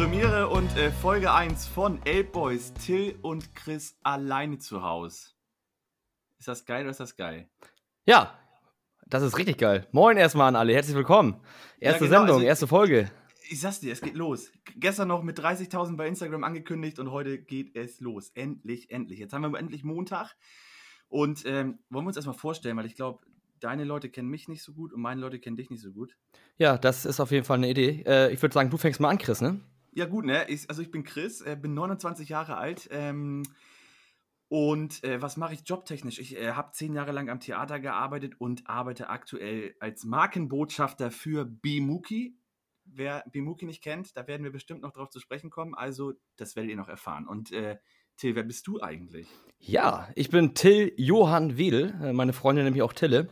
Premiere und äh, Folge 1 von Elb Boys, Till und Chris alleine zu Hause. Ist das geil oder ist das geil? Ja, das ist richtig geil. Moin erstmal an alle, herzlich willkommen. Erste Ja, genau, Sendung, also- erste Folge. Ich sag's dir, es geht los. Gestern noch mit 30.000 bei Instagram angekündigt und heute geht es los. Endlich, endlich. Jetzt haben wir endlich Montag. Und ähm, wollen wir uns erstmal vorstellen, weil ich glaube, deine Leute kennen mich nicht so gut und meine Leute kennen dich nicht so gut. Ja, das ist auf jeden Fall eine Idee. Äh, ich würde sagen, du fängst mal an, Chris, ne? Ja, gut, ne? Ich, also ich bin Chris, äh, bin 29 Jahre alt. Ähm, und äh, was mache ich jobtechnisch? Ich äh, habe zehn Jahre lang am Theater gearbeitet und arbeite aktuell als Markenbotschafter für Bimuki. Wer Bimuki nicht kennt, da werden wir bestimmt noch drauf zu sprechen kommen. Also, das werdet ihr noch erfahren. Und äh, Till, wer bist du eigentlich? Ja, ich bin Till Johann Wedel, äh, meine Freundin nämlich auch Tille.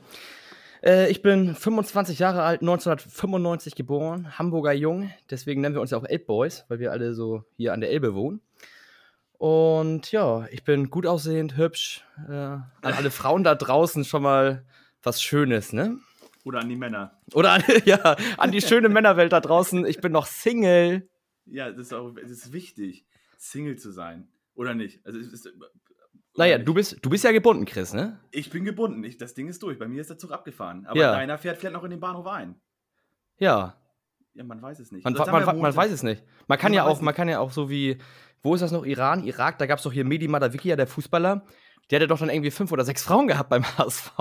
Äh, ich bin 25 Jahre alt, 1995 geboren, Hamburger Jung. Deswegen nennen wir uns ja auch Elbboys, weil wir alle so hier an der Elbe wohnen. Und ja, ich bin gut aussehend, hübsch. Äh, an alle Frauen da draußen schon mal was Schönes, ne? Oder an die Männer? Oder an, ja, an die schöne Männerwelt da draußen. Ich bin noch Single. Ja, das ist auch das ist wichtig, Single zu sein. Oder nicht? Also, es ist, Naja, nicht? du bist, du bist ja gebunden, Chris, ne? Ich bin gebunden. Ich, das Ding ist durch. Bei mir ist der Zug abgefahren. Aber Ja. deiner fährt vielleicht noch in den Bahnhof ein. Ja. Ja, man weiß es nicht. Man, man, man, man Montag. weiß es nicht. Man kann ja auch, man kann ja auch so wie, wo ist das noch? Iran, Irak, da gab es doch hier Mehdi Madavikia, der Fußballer. Der hatte doch dann irgendwie fünf oder sechs Frauen gehabt beim HSV.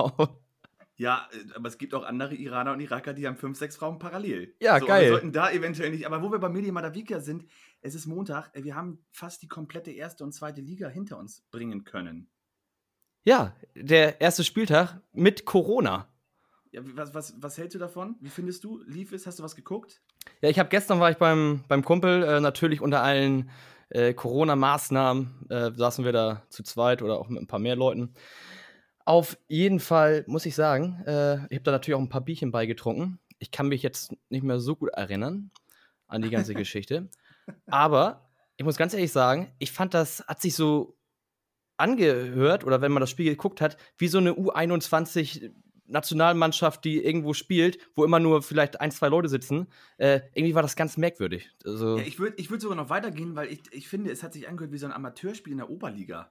Ja, äh, aber es gibt auch andere Iraner und Iraker, die haben fünf, sechs Frauen parallel. Ja, so, geil. Wir sollten da eventuell nicht. Aber wo wir bei Medi Madavikia sind, es ist Montag. äh, Wir haben fast die komplette erste und zweite Liga hinter uns bringen können. Ja, der erste Spieltag mit Corona. Ja, was, was, was hältst du davon? Wie findest du? Lief es? Hast du was geguckt? Ja, ich habe gestern war ich beim, beim Kumpel, äh, natürlich unter allen äh, Corona-Maßnahmen äh, saßen wir da zu zweit oder auch mit ein paar mehr Leuten. Auf jeden Fall muss ich sagen, äh, ich habe da natürlich auch ein paar Bierchen beigetrunken. Ich kann mich jetzt nicht mehr so gut erinnern an die ganze Geschichte. Aber ich muss ganz ehrlich sagen, ich fand das, hat sich so angehört, oder wenn man das Spiel geguckt hat, wie so eine U21 Nationalmannschaft, die irgendwo spielt, wo immer nur vielleicht ein, zwei Leute sitzen. Äh, irgendwie war das ganz merkwürdig. Also, Ja, ich würde ich würd sogar noch weitergehen, weil ich, ich finde, es hat sich angehört wie so ein Amateurspiel in der Oberliga.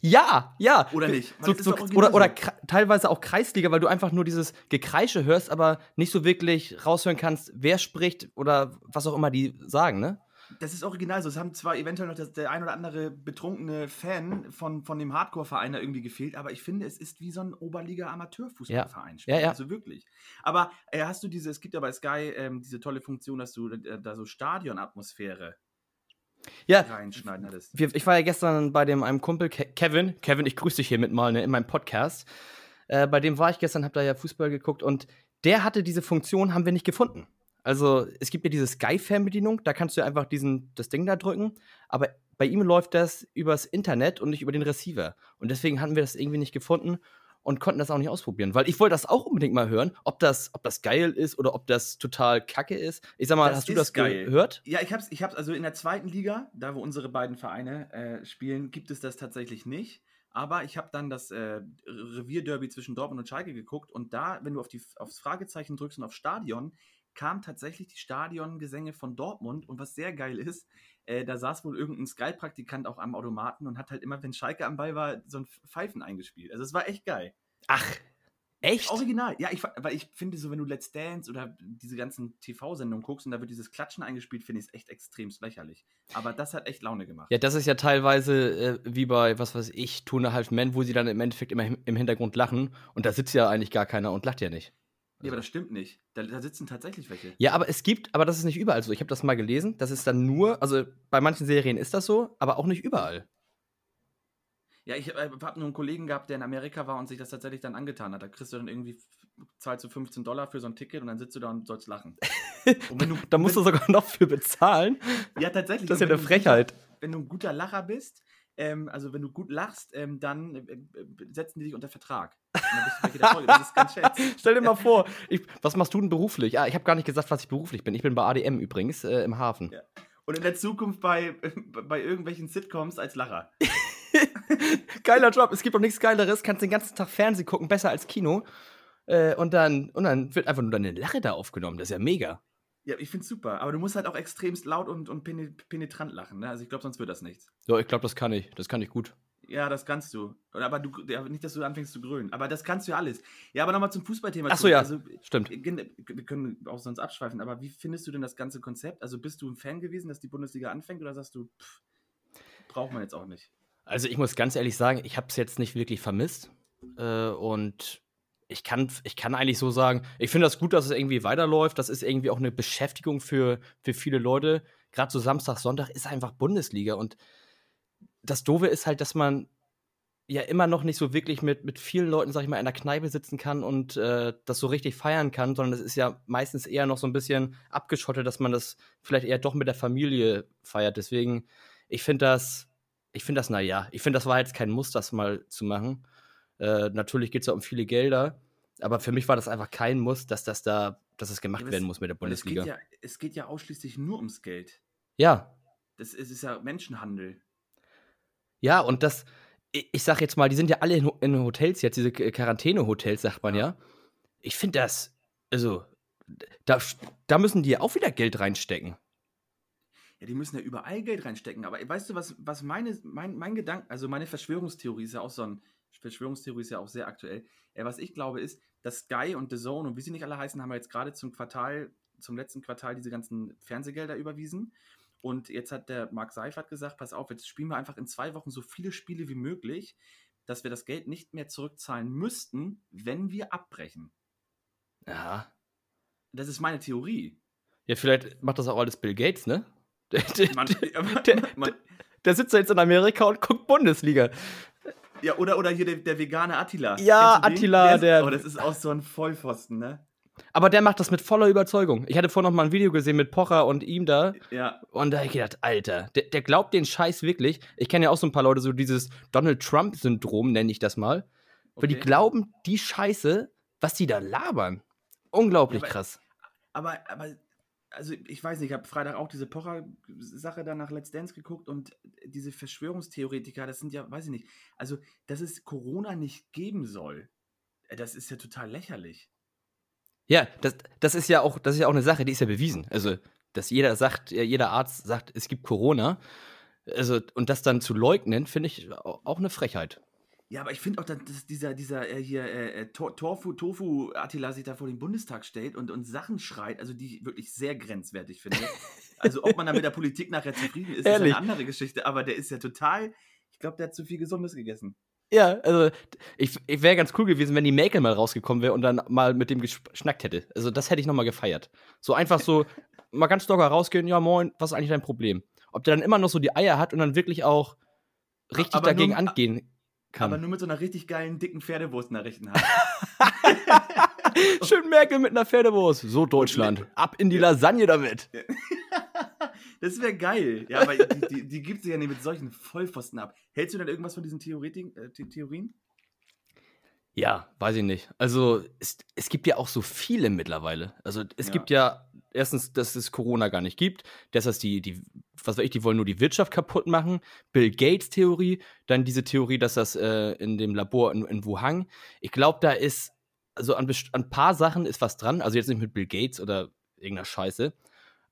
Ja, ja. Oder nicht? So, so, oder oder so. teilweise auch Kreisliga, weil du einfach nur dieses Gekreische hörst, aber nicht so wirklich raushören kannst, wer spricht oder was auch immer die sagen, ne? Das ist original so. Es haben zwar eventuell noch das, der ein oder andere betrunkene Fan von, von dem Hardcore-Verein da irgendwie gefehlt, aber ich finde, es ist wie so ein Oberliga-Amateurfußballverein. Ja, ja. Also wirklich. Aber äh, hast du diese, es gibt ja bei Sky ähm, diese tolle Funktion, dass du äh, da so Stadionatmosphäre Ja, reinschneiden hattest. wir, ich war ja gestern bei dem einem Kumpel, Ke Kevin. Kevin, ich grüße dich hiermit mal ne, in meinem Podcast. Äh, bei dem war ich gestern, hab da ja Fußball geguckt und der hatte diese Funktion, haben wir nicht gefunden. Also es gibt ja diese Sky-Fernbedienung, da kannst du einfach diesen, das Ding da drücken, aber bei ihm läuft das übers Internet und nicht über den Receiver. Und deswegen hatten wir das irgendwie nicht gefunden und konnten das auch nicht ausprobieren. Weil ich wollte das auch unbedingt mal hören, ob das, ob das geil ist oder ob das total kacke ist. Ich sag mal, Das hast du das geil. gehört? Ja, ich hab's, ich hab's, also in der zweiten Liga, da wo unsere beiden Vereine äh, spielen, gibt es das tatsächlich nicht. Aber ich habe dann das äh, Revierderby zwischen Dortmund und Schalke geguckt und da, wenn du auf die, aufs Fragezeichen drückst und auf Stadion, kam tatsächlich die Stadiongesänge von Dortmund und was sehr geil ist, äh, da saß wohl irgendein Sky-Praktikant auch am Automaten und hat halt immer, wenn Schalke am Ball war, so ein Pfeifen eingespielt. Also es war echt geil. Ach, echt? Original, ja, ich, weil ich finde, so wenn du Let's Dance oder diese ganzen TV-Sendungen guckst und da wird dieses Klatschen eingespielt, finde ich es echt extrem lächerlich. Aber das hat echt Laune gemacht. Ja, das ist ja teilweise äh, wie bei, was weiß ich, Two and a Half Men, wo sie dann im Endeffekt immer im im Hintergrund lachen und da sitzt ja eigentlich gar keiner und lacht ja nicht. Ja, aber das stimmt nicht. Da, da sitzen tatsächlich welche. Ja, aber es gibt, aber das ist nicht überall so. Ich habe das mal gelesen, das ist dann nur, also bei manchen Serien ist das so, aber auch nicht überall. Ja, ich äh, habe nur einen Kollegen gehabt, der in Amerika war und sich das tatsächlich dann angetan hat. Da kriegst du dann irgendwie zahlst du 15 Dollar für so ein Ticket und dann sitzt du da und sollst lachen. Und wenn du, Da musst du sogar noch für bezahlen. ja, tatsächlich. Das ist ja wenn eine du Frechheit. Guter, wenn du ein guter Lacher bist, ähm, also wenn du gut lachst, ähm, dann äh, äh, setzen die dich unter Vertrag. Das ist ganz schätz. Stell dir mal vor, ich, was machst du denn beruflich? Ah, ich habe gar nicht gesagt, was ich beruflich bin. Ich bin bei ADM übrigens äh, im Hafen. Ja. Und in der Zukunft bei, bei irgendwelchen Sitcoms als Lacher. Geiler Job. Es gibt doch nichts Geileres. Kannst den ganzen Tag Fernsehen gucken, besser als Kino. Äh, und, dann, und dann wird einfach nur deine Lache da aufgenommen. Das ist ja mega. Ja, ich find's super. Aber du musst halt auch extremst laut und, und penetrant lachen. Ne? Also ich glaube, sonst wird das nichts. Ja, ich glaube, das kann ich. Das kann ich gut. Ja, das kannst du. Aber du, ja, nicht, dass du anfängst zu grölen. Aber das kannst du ja alles. Ja, aber nochmal zum Fußballthema. Achso, ja. Also, Stimmt. Wir können auch sonst abschweifen. Aber wie findest du denn das ganze Konzept? Also bist du ein Fan gewesen, dass die Bundesliga anfängt oder sagst du, pff, braucht man jetzt auch nicht? Also ich muss ganz ehrlich sagen, ich habe es jetzt nicht wirklich vermisst. Äh, und ich kann, ich kann eigentlich so sagen, ich finde das gut, dass es irgendwie weiterläuft. Das ist irgendwie auch eine Beschäftigung für, für viele Leute. Gerade so Samstag, Sonntag ist einfach Bundesliga. Und das Doofe ist halt, dass man ja immer noch nicht so wirklich mit, mit vielen Leuten, sag ich mal, in der Kneipe sitzen kann und äh, das so richtig feiern kann, sondern es ist ja meistens eher noch so ein bisschen abgeschottet, dass man das vielleicht eher doch mit der Familie feiert. Deswegen, ich finde das, ich finde das, naja, ich finde, das war jetzt kein Muss, das mal zu machen. Äh, natürlich geht es ja um viele Gelder, aber für mich war das einfach kein Muss, dass das da, dass es gemacht ja, werden muss mit der Bundesliga. Es geht, ja, es geht ja ausschließlich nur ums Geld. Ja. Das ist, ist ja Menschenhandel. Ja, und das, ich sag jetzt mal, die sind ja alle in, in Hotels jetzt, diese Quarantäne-Hotels, sagt man ja. ja. Ich finde das, also, da, da müssen die ja auch wieder Geld reinstecken. Ja, die müssen ja überall Geld reinstecken. Aber weißt du, was, was meine, mein, mein Gedanke, also meine Verschwörungstheorie ist ja auch so ein, Verschwörungstheorie ist ja auch sehr aktuell. Äh, was ich glaube ist, dass Sky und The Zone und wie sie nicht alle heißen, haben wir jetzt gerade zum Quartal, zum letzten Quartal diese ganzen Fernsehgelder überwiesen. Und jetzt hat der Mark Seifert gesagt, pass auf, jetzt spielen wir einfach in zwei Wochen so viele Spiele wie möglich, dass wir das Geld nicht mehr zurückzahlen müssten, wenn wir abbrechen. Ja. Das ist meine Theorie. Ja, vielleicht macht das auch alles Bill Gates, ne? Der, der, man, der, man, der sitzt ja jetzt in Amerika und guckt Bundesliga. Ja, oder, oder hier der, der vegane Attila. Ja, Attila, der. Oh, das ist auch so ein Vollpfosten, ne? Aber der macht das mit voller Überzeugung. Ich hatte vorhin noch mal ein Video gesehen mit Pocher und ihm da. Ja. Und da habe ich gedacht, Alter, der, der, glaubt den Scheiß wirklich. Ich kenne ja auch so ein paar Leute, so dieses Donald Trump-Syndrom, nenne ich das mal. Okay. Weil die glauben die Scheiße, was die da labern. Unglaublich ja, aber, krass. Aber, aber also ich weiß nicht, ich habe Freitag auch diese Pocher-Sache da nach Let's Dance geguckt und diese Verschwörungstheoretiker, das sind ja, weiß ich nicht, also dass es Corona nicht geben soll, äh, das ist ja total lächerlich. Ja, das, das ist ja auch, das ist ja auch eine Sache, die ist ja bewiesen. Also, dass jeder sagt, jeder Arzt sagt, es gibt Corona. Also, und das dann zu leugnen, finde ich auch eine Frechheit. Ja, aber ich finde auch, dass dieser, dieser äh, hier äh, äh Tofu, Tofu Attila sich da vor den Bundestag stellt und, und Sachen schreit, also die ich wirklich sehr grenzwertig finde. also ob man da mit der Politik nachher zufrieden ist, Ehrlich? ist eine andere Geschichte, aber der ist ja total, ich glaube, der hat zu viel Gesundes gegessen. Ja, also ich, ich wäre ganz cool gewesen, wenn die Mäkel mal rausgekommen wäre und dann mal mit dem geschnackt hätte. Also das hätte ich nochmal gefeiert. So einfach so, mal ganz locker rausgehen, ja moin, was ist eigentlich dein Problem? Ob der dann immer noch so die Eier hat und dann wirklich auch richtig aber dagegen nur, angehen kann. Aber nur mit so einer richtig geilen, dicken Pferdewurst in der rechten Hand. Schön Merkel mit einer Pferdewurst. So Deutschland, ab in die Lasagne damit. Das wäre geil. Ja, aber die, die, die gibt sie ja nicht mit solchen Vollpfosten ab. Hältst du denn irgendwas von diesen Theorien? Äh, Theorien? Ja, weiß ich nicht. Also es, es gibt ja auch so viele mittlerweile. Also es ja. gibt ja erstens, dass es Corona gar nicht gibt, dass das die, die, was weiß ich, die wollen nur die Wirtschaft kaputt machen. Bill Gates Theorie, dann diese Theorie, dass das äh, in dem Labor in, in Wuhan. Ich glaube, da ist, also an, ein paar Sachen ist was dran. Also jetzt nicht mit Bill Gates oder irgendeiner Scheiße.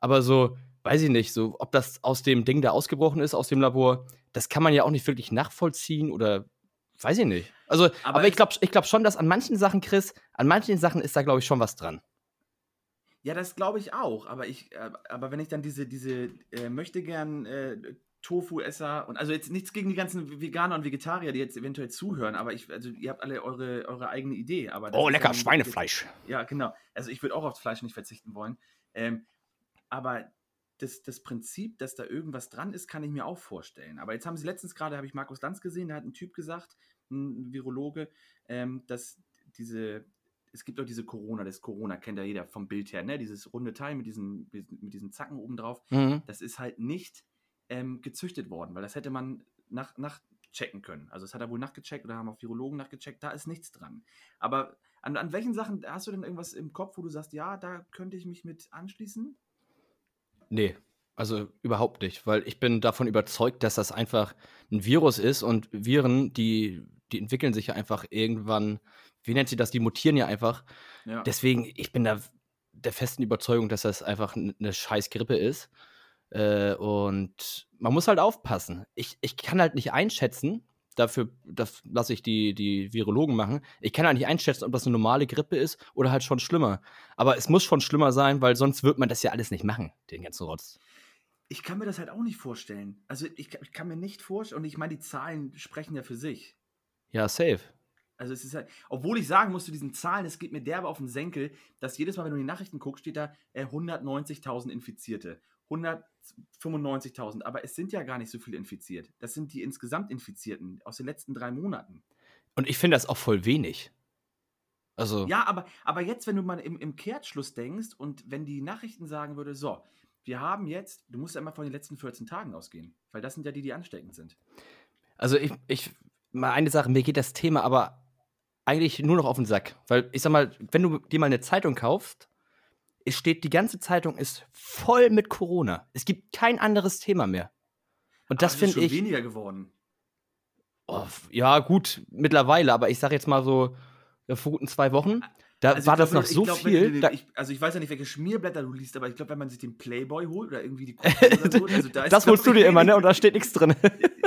Aber so, weiß ich nicht, so, ob das aus dem Ding da ausgebrochen ist, aus dem Labor, das kann man ja auch nicht wirklich nachvollziehen oder weiß ich nicht. Also, aber, aber ich glaube ich glaub schon, dass an manchen Sachen, Chris, an manchen Sachen ist da, glaube ich, schon was dran. Ja, das glaube ich auch, aber ich, äh, aber wenn ich dann diese, diese äh, möchte gern äh, Tofu-Esser und also jetzt nichts gegen die ganzen Veganer und Vegetarier, die jetzt eventuell zuhören, aber ich, also ihr habt alle eure, eure eigene Idee. Aber oh, lecker, ja Schweinefleisch. Ja, genau. Also ich würde auch aufs Fleisch nicht verzichten wollen. Ähm, aber das, das Prinzip, dass da irgendwas dran ist, kann ich mir auch vorstellen. Aber jetzt haben sie letztens gerade, habe ich Markus Lanz gesehen, da hat ein Typ gesagt, ein Virologe, ähm, dass diese, es gibt auch diese Corona, das Corona kennt ja jeder vom Bild her, ne? Dieses runde Teil mit diesen, mit diesen Zacken oben drauf, mhm. das ist halt nicht ähm, gezüchtet worden, weil das hätte man nach, nachchecken können. Also das hat er wohl nachgecheckt oder haben auch Virologen nachgecheckt, da ist nichts dran. Aber an, an welchen Sachen hast du denn irgendwas im Kopf, wo du sagst, ja, da könnte ich mich mit anschließen? Nee, also überhaupt nicht, weil ich bin davon überzeugt, dass das einfach ein Virus ist und Viren, die, die entwickeln sich ja einfach irgendwann, wie nennt sie das, die mutieren ja einfach. Ja. Deswegen, ich bin da der festen Überzeugung, dass das einfach eine scheiß Grippe ist. Äh, und man muss halt aufpassen. Ich, ich kann halt nicht einschätzen, dafür, das lasse ich die, die Virologen machen. Ich kann halt nicht einschätzen, ob das eine normale Grippe ist oder halt schon schlimmer. Aber es muss schon schlimmer sein, weil sonst wird man das ja alles nicht machen, den ganzen Rotz. Ich kann mir das halt auch nicht vorstellen. Also ich, ich kann mir nicht vorstellen, und ich meine, die Zahlen sprechen ja für sich. Ja, safe. Also es ist halt, obwohl ich sagen muss zu diesen Zahlen, es geht mir derbe auf den Senkel, dass jedes Mal, wenn du die Nachrichten guckst, steht da äh, 190.000 Infizierte. 195.000, aber es sind ja gar nicht so viele infiziert. Das sind die insgesamt Infizierten aus den letzten drei Monaten. Und ich finde das auch voll wenig. Also. Ja, aber, aber jetzt, wenn du mal im, im Kehrtschluss denkst und wenn die Nachrichten sagen würde, so, wir haben jetzt, du musst ja immer von den letzten 14 Tagen ausgehen, weil das sind ja die, die ansteckend sind. Also ich, ich, mal eine Sache, mir geht das Thema aber eigentlich nur noch auf den Sack. Weil ich sag mal, wenn du dir mal eine Zeitung kaufst es steht, die ganze Zeitung ist voll mit Corona. Es gibt kein anderes Thema mehr. Und das finde ich. weniger geworden. Oh, ja, gut, mittlerweile, aber ich sage jetzt mal so, vor guten zwei Wochen, da also war das noch so glaub, viel. Du, ich, also ich weiß ja nicht, welche Schmierblätter du liest, aber ich glaube, wenn man sich den Playboy holt oder irgendwie die oder so, also da Das holst du dir immer, ne? Und da steht nichts drin.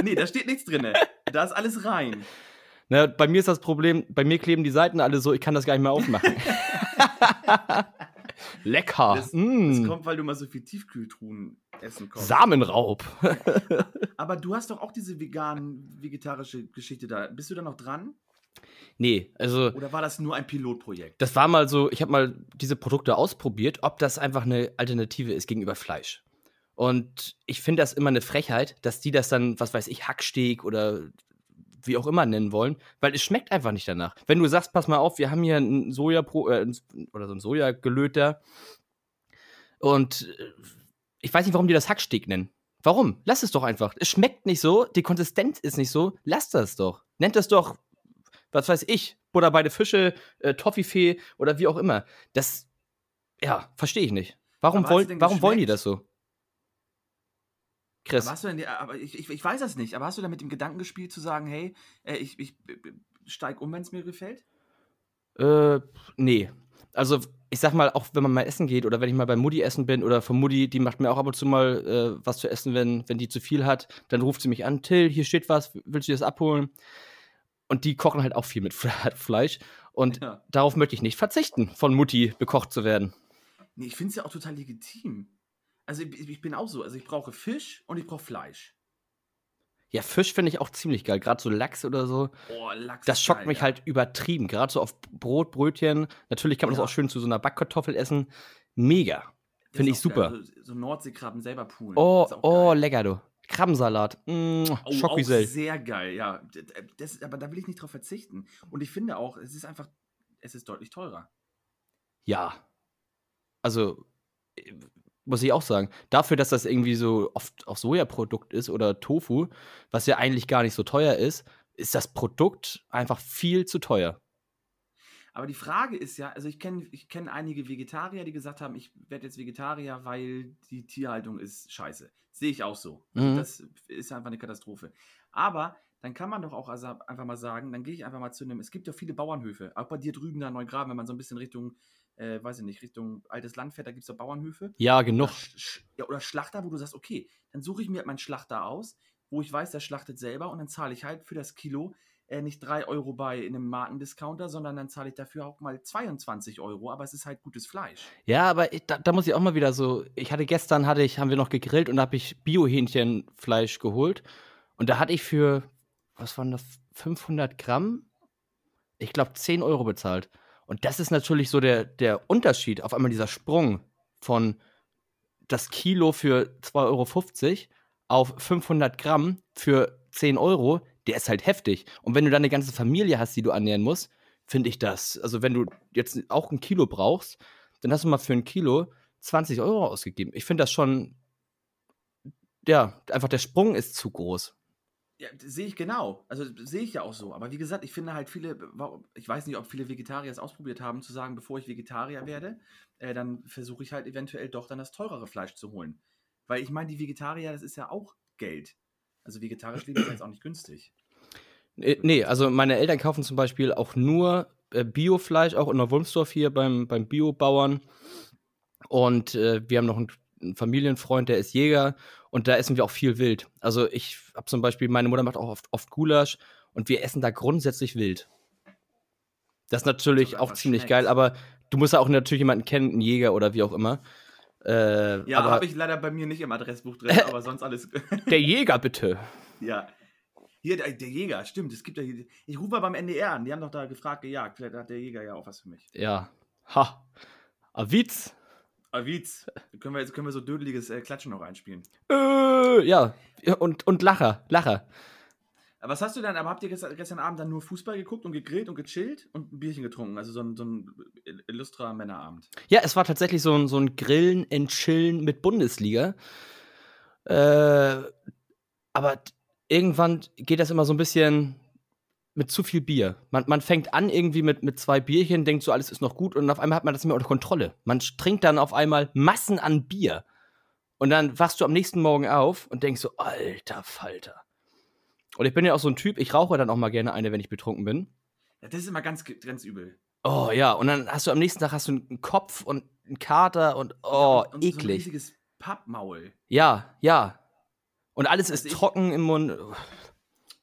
nee, da steht nichts drin. Da ist alles rein. Na, bei mir ist das Problem, bei mir kleben die Seiten alle so, ich kann das gar nicht mehr aufmachen. Lecker. Das, mm. das, kommt, weil du mal so viel Tiefkühltruhen essen kommst. Samenraub. Aber du hast doch auch diese vegan-vegetarische Geschichte da. Bist du da noch dran? Nee, also. Oder war das nur ein Pilotprojekt? Das war mal so, ich habe mal diese Produkte ausprobiert, ob das einfach eine Alternative ist gegenüber Fleisch. Und ich finde das immer eine Frechheit, dass die das dann, was weiß ich, Hacksteak oder wie auch immer nennen wollen, weil es schmeckt einfach nicht danach. Wenn du sagst, pass mal auf, wir haben hier ein Soja äh, oder so ein Sojagelöter und äh, ich weiß nicht, warum die das Hacksteak nennen. Warum? Lass es doch einfach. Es schmeckt nicht so, die Konsistenz ist nicht so. Lass das doch. Nennt das doch, was weiß ich, Butter bei Fische, äh, Toffifee oder wie auch immer. Das, ja, verstehe ich nicht. Warum, woll, warum wollen die das so? Chris. Aber, hast du denn, aber ich, ich, ich, weiß das nicht, aber hast du da mit dem Gedanken gespielt zu sagen, hey, äh, ich, ich steig um, wenn es mir gefällt? Äh, nee. Also, ich sag mal, auch wenn man mal essen geht oder wenn ich mal bei Mutti essen bin oder von Mutti, die macht mir auch ab und zu mal äh, was zu essen, wenn, wenn die zu viel hat, dann ruft sie mich an, Till, hier steht was, willst du das abholen? Und die kochen halt auch viel mit Fleisch. Und ja. darauf möchte ich nicht verzichten, von Mutti bekocht zu werden. Nee, ich finde es ja auch total legitim. Also ich, ich bin auch so. Also ich brauche Fisch und ich brauche Fleisch. Ja, Fisch finde ich auch ziemlich geil. Gerade so Lachs oder so. Oh, Lachs. Das schockt geil, mich ja. halt übertrieben. Gerade so auf Brot, Brötchen. Natürlich kann man ja. das auch schön zu so einer Backkartoffel essen. Mega. Finde ich super. So, so Nordseekrabben selber poolen. Oh, oh, lecker, du. Krabbensalat. Mmh, oh, auch sehr geil, ja. Das, aber da will ich nicht drauf verzichten. Und ich finde auch, es ist einfach, es ist deutlich teurer. Ja. Also, muss ich auch sagen. Dafür, dass das irgendwie so oft auch Sojaprodukt ist oder Tofu, was ja eigentlich gar nicht so teuer ist, ist das Produkt einfach viel zu teuer. Aber die Frage ist ja, also ich kenne ich kenn einige Vegetarier, die gesagt haben, ich werde jetzt Vegetarier, weil die Tierhaltung ist scheiße. Sehe ich auch so. Also mhm. Das ist einfach eine Katastrophe. Aber dann kann man doch auch also einfach mal sagen, dann gehe ich einfach mal zu einem, es gibt ja viele Bauernhöfe, auch bei dir drüben da in Neugraben, wenn man so ein bisschen Richtung äh, weiß ich nicht, Richtung altes Land fährt, da gibt es ja Bauernhöfe. Ja, genug. Oder, ja, oder Schlachter, wo du sagst, okay, dann suche ich mir halt meinen Schlachter aus, wo ich weiß, der schlachtet selber und dann zahle ich halt für das Kilo äh, nicht 3 Euro bei einem Markendiscounter, sondern dann zahle ich dafür auch mal 22 Euro, aber es ist halt gutes Fleisch. Ja, aber ich, da, da, muss ich auch mal wieder so, ich hatte gestern, hatte ich, haben wir noch gegrillt und da habe ich Bio-Hähnchenfleisch geholt und da hatte ich für, was waren das, 500 Gramm? Ich glaube 10 Euro bezahlt. Und das ist natürlich so der, der Unterschied, auf einmal dieser Sprung von das Kilo für 2,50 Euro auf 500 Gramm für 10 Euro, der ist halt heftig. Und wenn du dann eine ganze Familie hast, die du ernähren musst, finde ich das. Also, wenn du jetzt auch ein Kilo brauchst, dann hast du mal für ein Kilo 20 Euro ausgegeben. Ich finde das schon, ja, einfach der Sprung ist zu groß. Ja, sehe ich genau. Also sehe ich ja auch so. Aber wie gesagt, ich finde halt viele, ich weiß nicht, ob viele Vegetarier es ausprobiert haben, zu sagen, bevor ich Vegetarier werde, äh, dann versuche ich halt eventuell doch dann das teurere Fleisch zu holen. Weil ich meine, die Vegetarier, das ist ja auch Geld. Also vegetarisch leben ist jetzt auch nicht günstig. Nee, also meine Eltern kaufen zum Beispiel auch nur äh, Biofleisch, auch in der Wulmsdorf hier beim, beim Biobauern. Und äh, wir haben noch einen Familienfreund, der ist Jäger und da essen wir auch viel wild. Also ich habe zum Beispiel, meine Mutter macht auch oft, oft Gulasch und wir essen da grundsätzlich wild. Das ist natürlich Das auch ziemlich schmeckt. geil, aber du musst ja auch natürlich jemanden kennen, einen Jäger oder wie auch immer. Äh, Ja, aber habe ich leider bei mir nicht im Adressbuch drin, aber sonst alles. der Jäger bitte. ja. Hier, der, der Jäger, stimmt. Es gibt ja hier, ich rufe mal beim NDR an. Die haben doch da gefragt, gejagt. Vielleicht hat der Jäger ja auch was für mich. Ja. Ha. Aviz. Aviz. Können wir, jetzt können wir so dödeliges äh, Klatschen noch einspielen. Äh, ja. Und, und Lacher. Lacher. Aber was hast du dann? Aber habt ihr gestern, gestern Abend dann nur Fußball geguckt und gegrillt und gechillt und ein Bierchen getrunken? Also so ein, so ein illustrer Männerabend. Ja, es war tatsächlich so ein, so ein Grillen and Chillen mit Bundesliga. Äh, aber irgendwann geht das immer so ein bisschen mit zu viel Bier. Man, man fängt an irgendwie mit, mit zwei Bierchen, denkt so, alles ist noch gut und auf einmal hat man das nicht mehr unter Kontrolle. Man trinkt dann auf einmal Massen an Bier. Und dann wachst du am nächsten Morgen auf und denkst so, alter Falter. Und ich bin ja auch so ein Typ, ich rauche dann auch mal gerne eine, wenn ich betrunken bin. Ja, das ist immer ganz, ganz übel. Oh ja, und dann hast du am nächsten Tag hast du einen Kopf und einen Kater und oh, und, und So ein eklig. riesiges Pappmaul. Ja, ja. Und alles ist Also ich- trocken im Mund.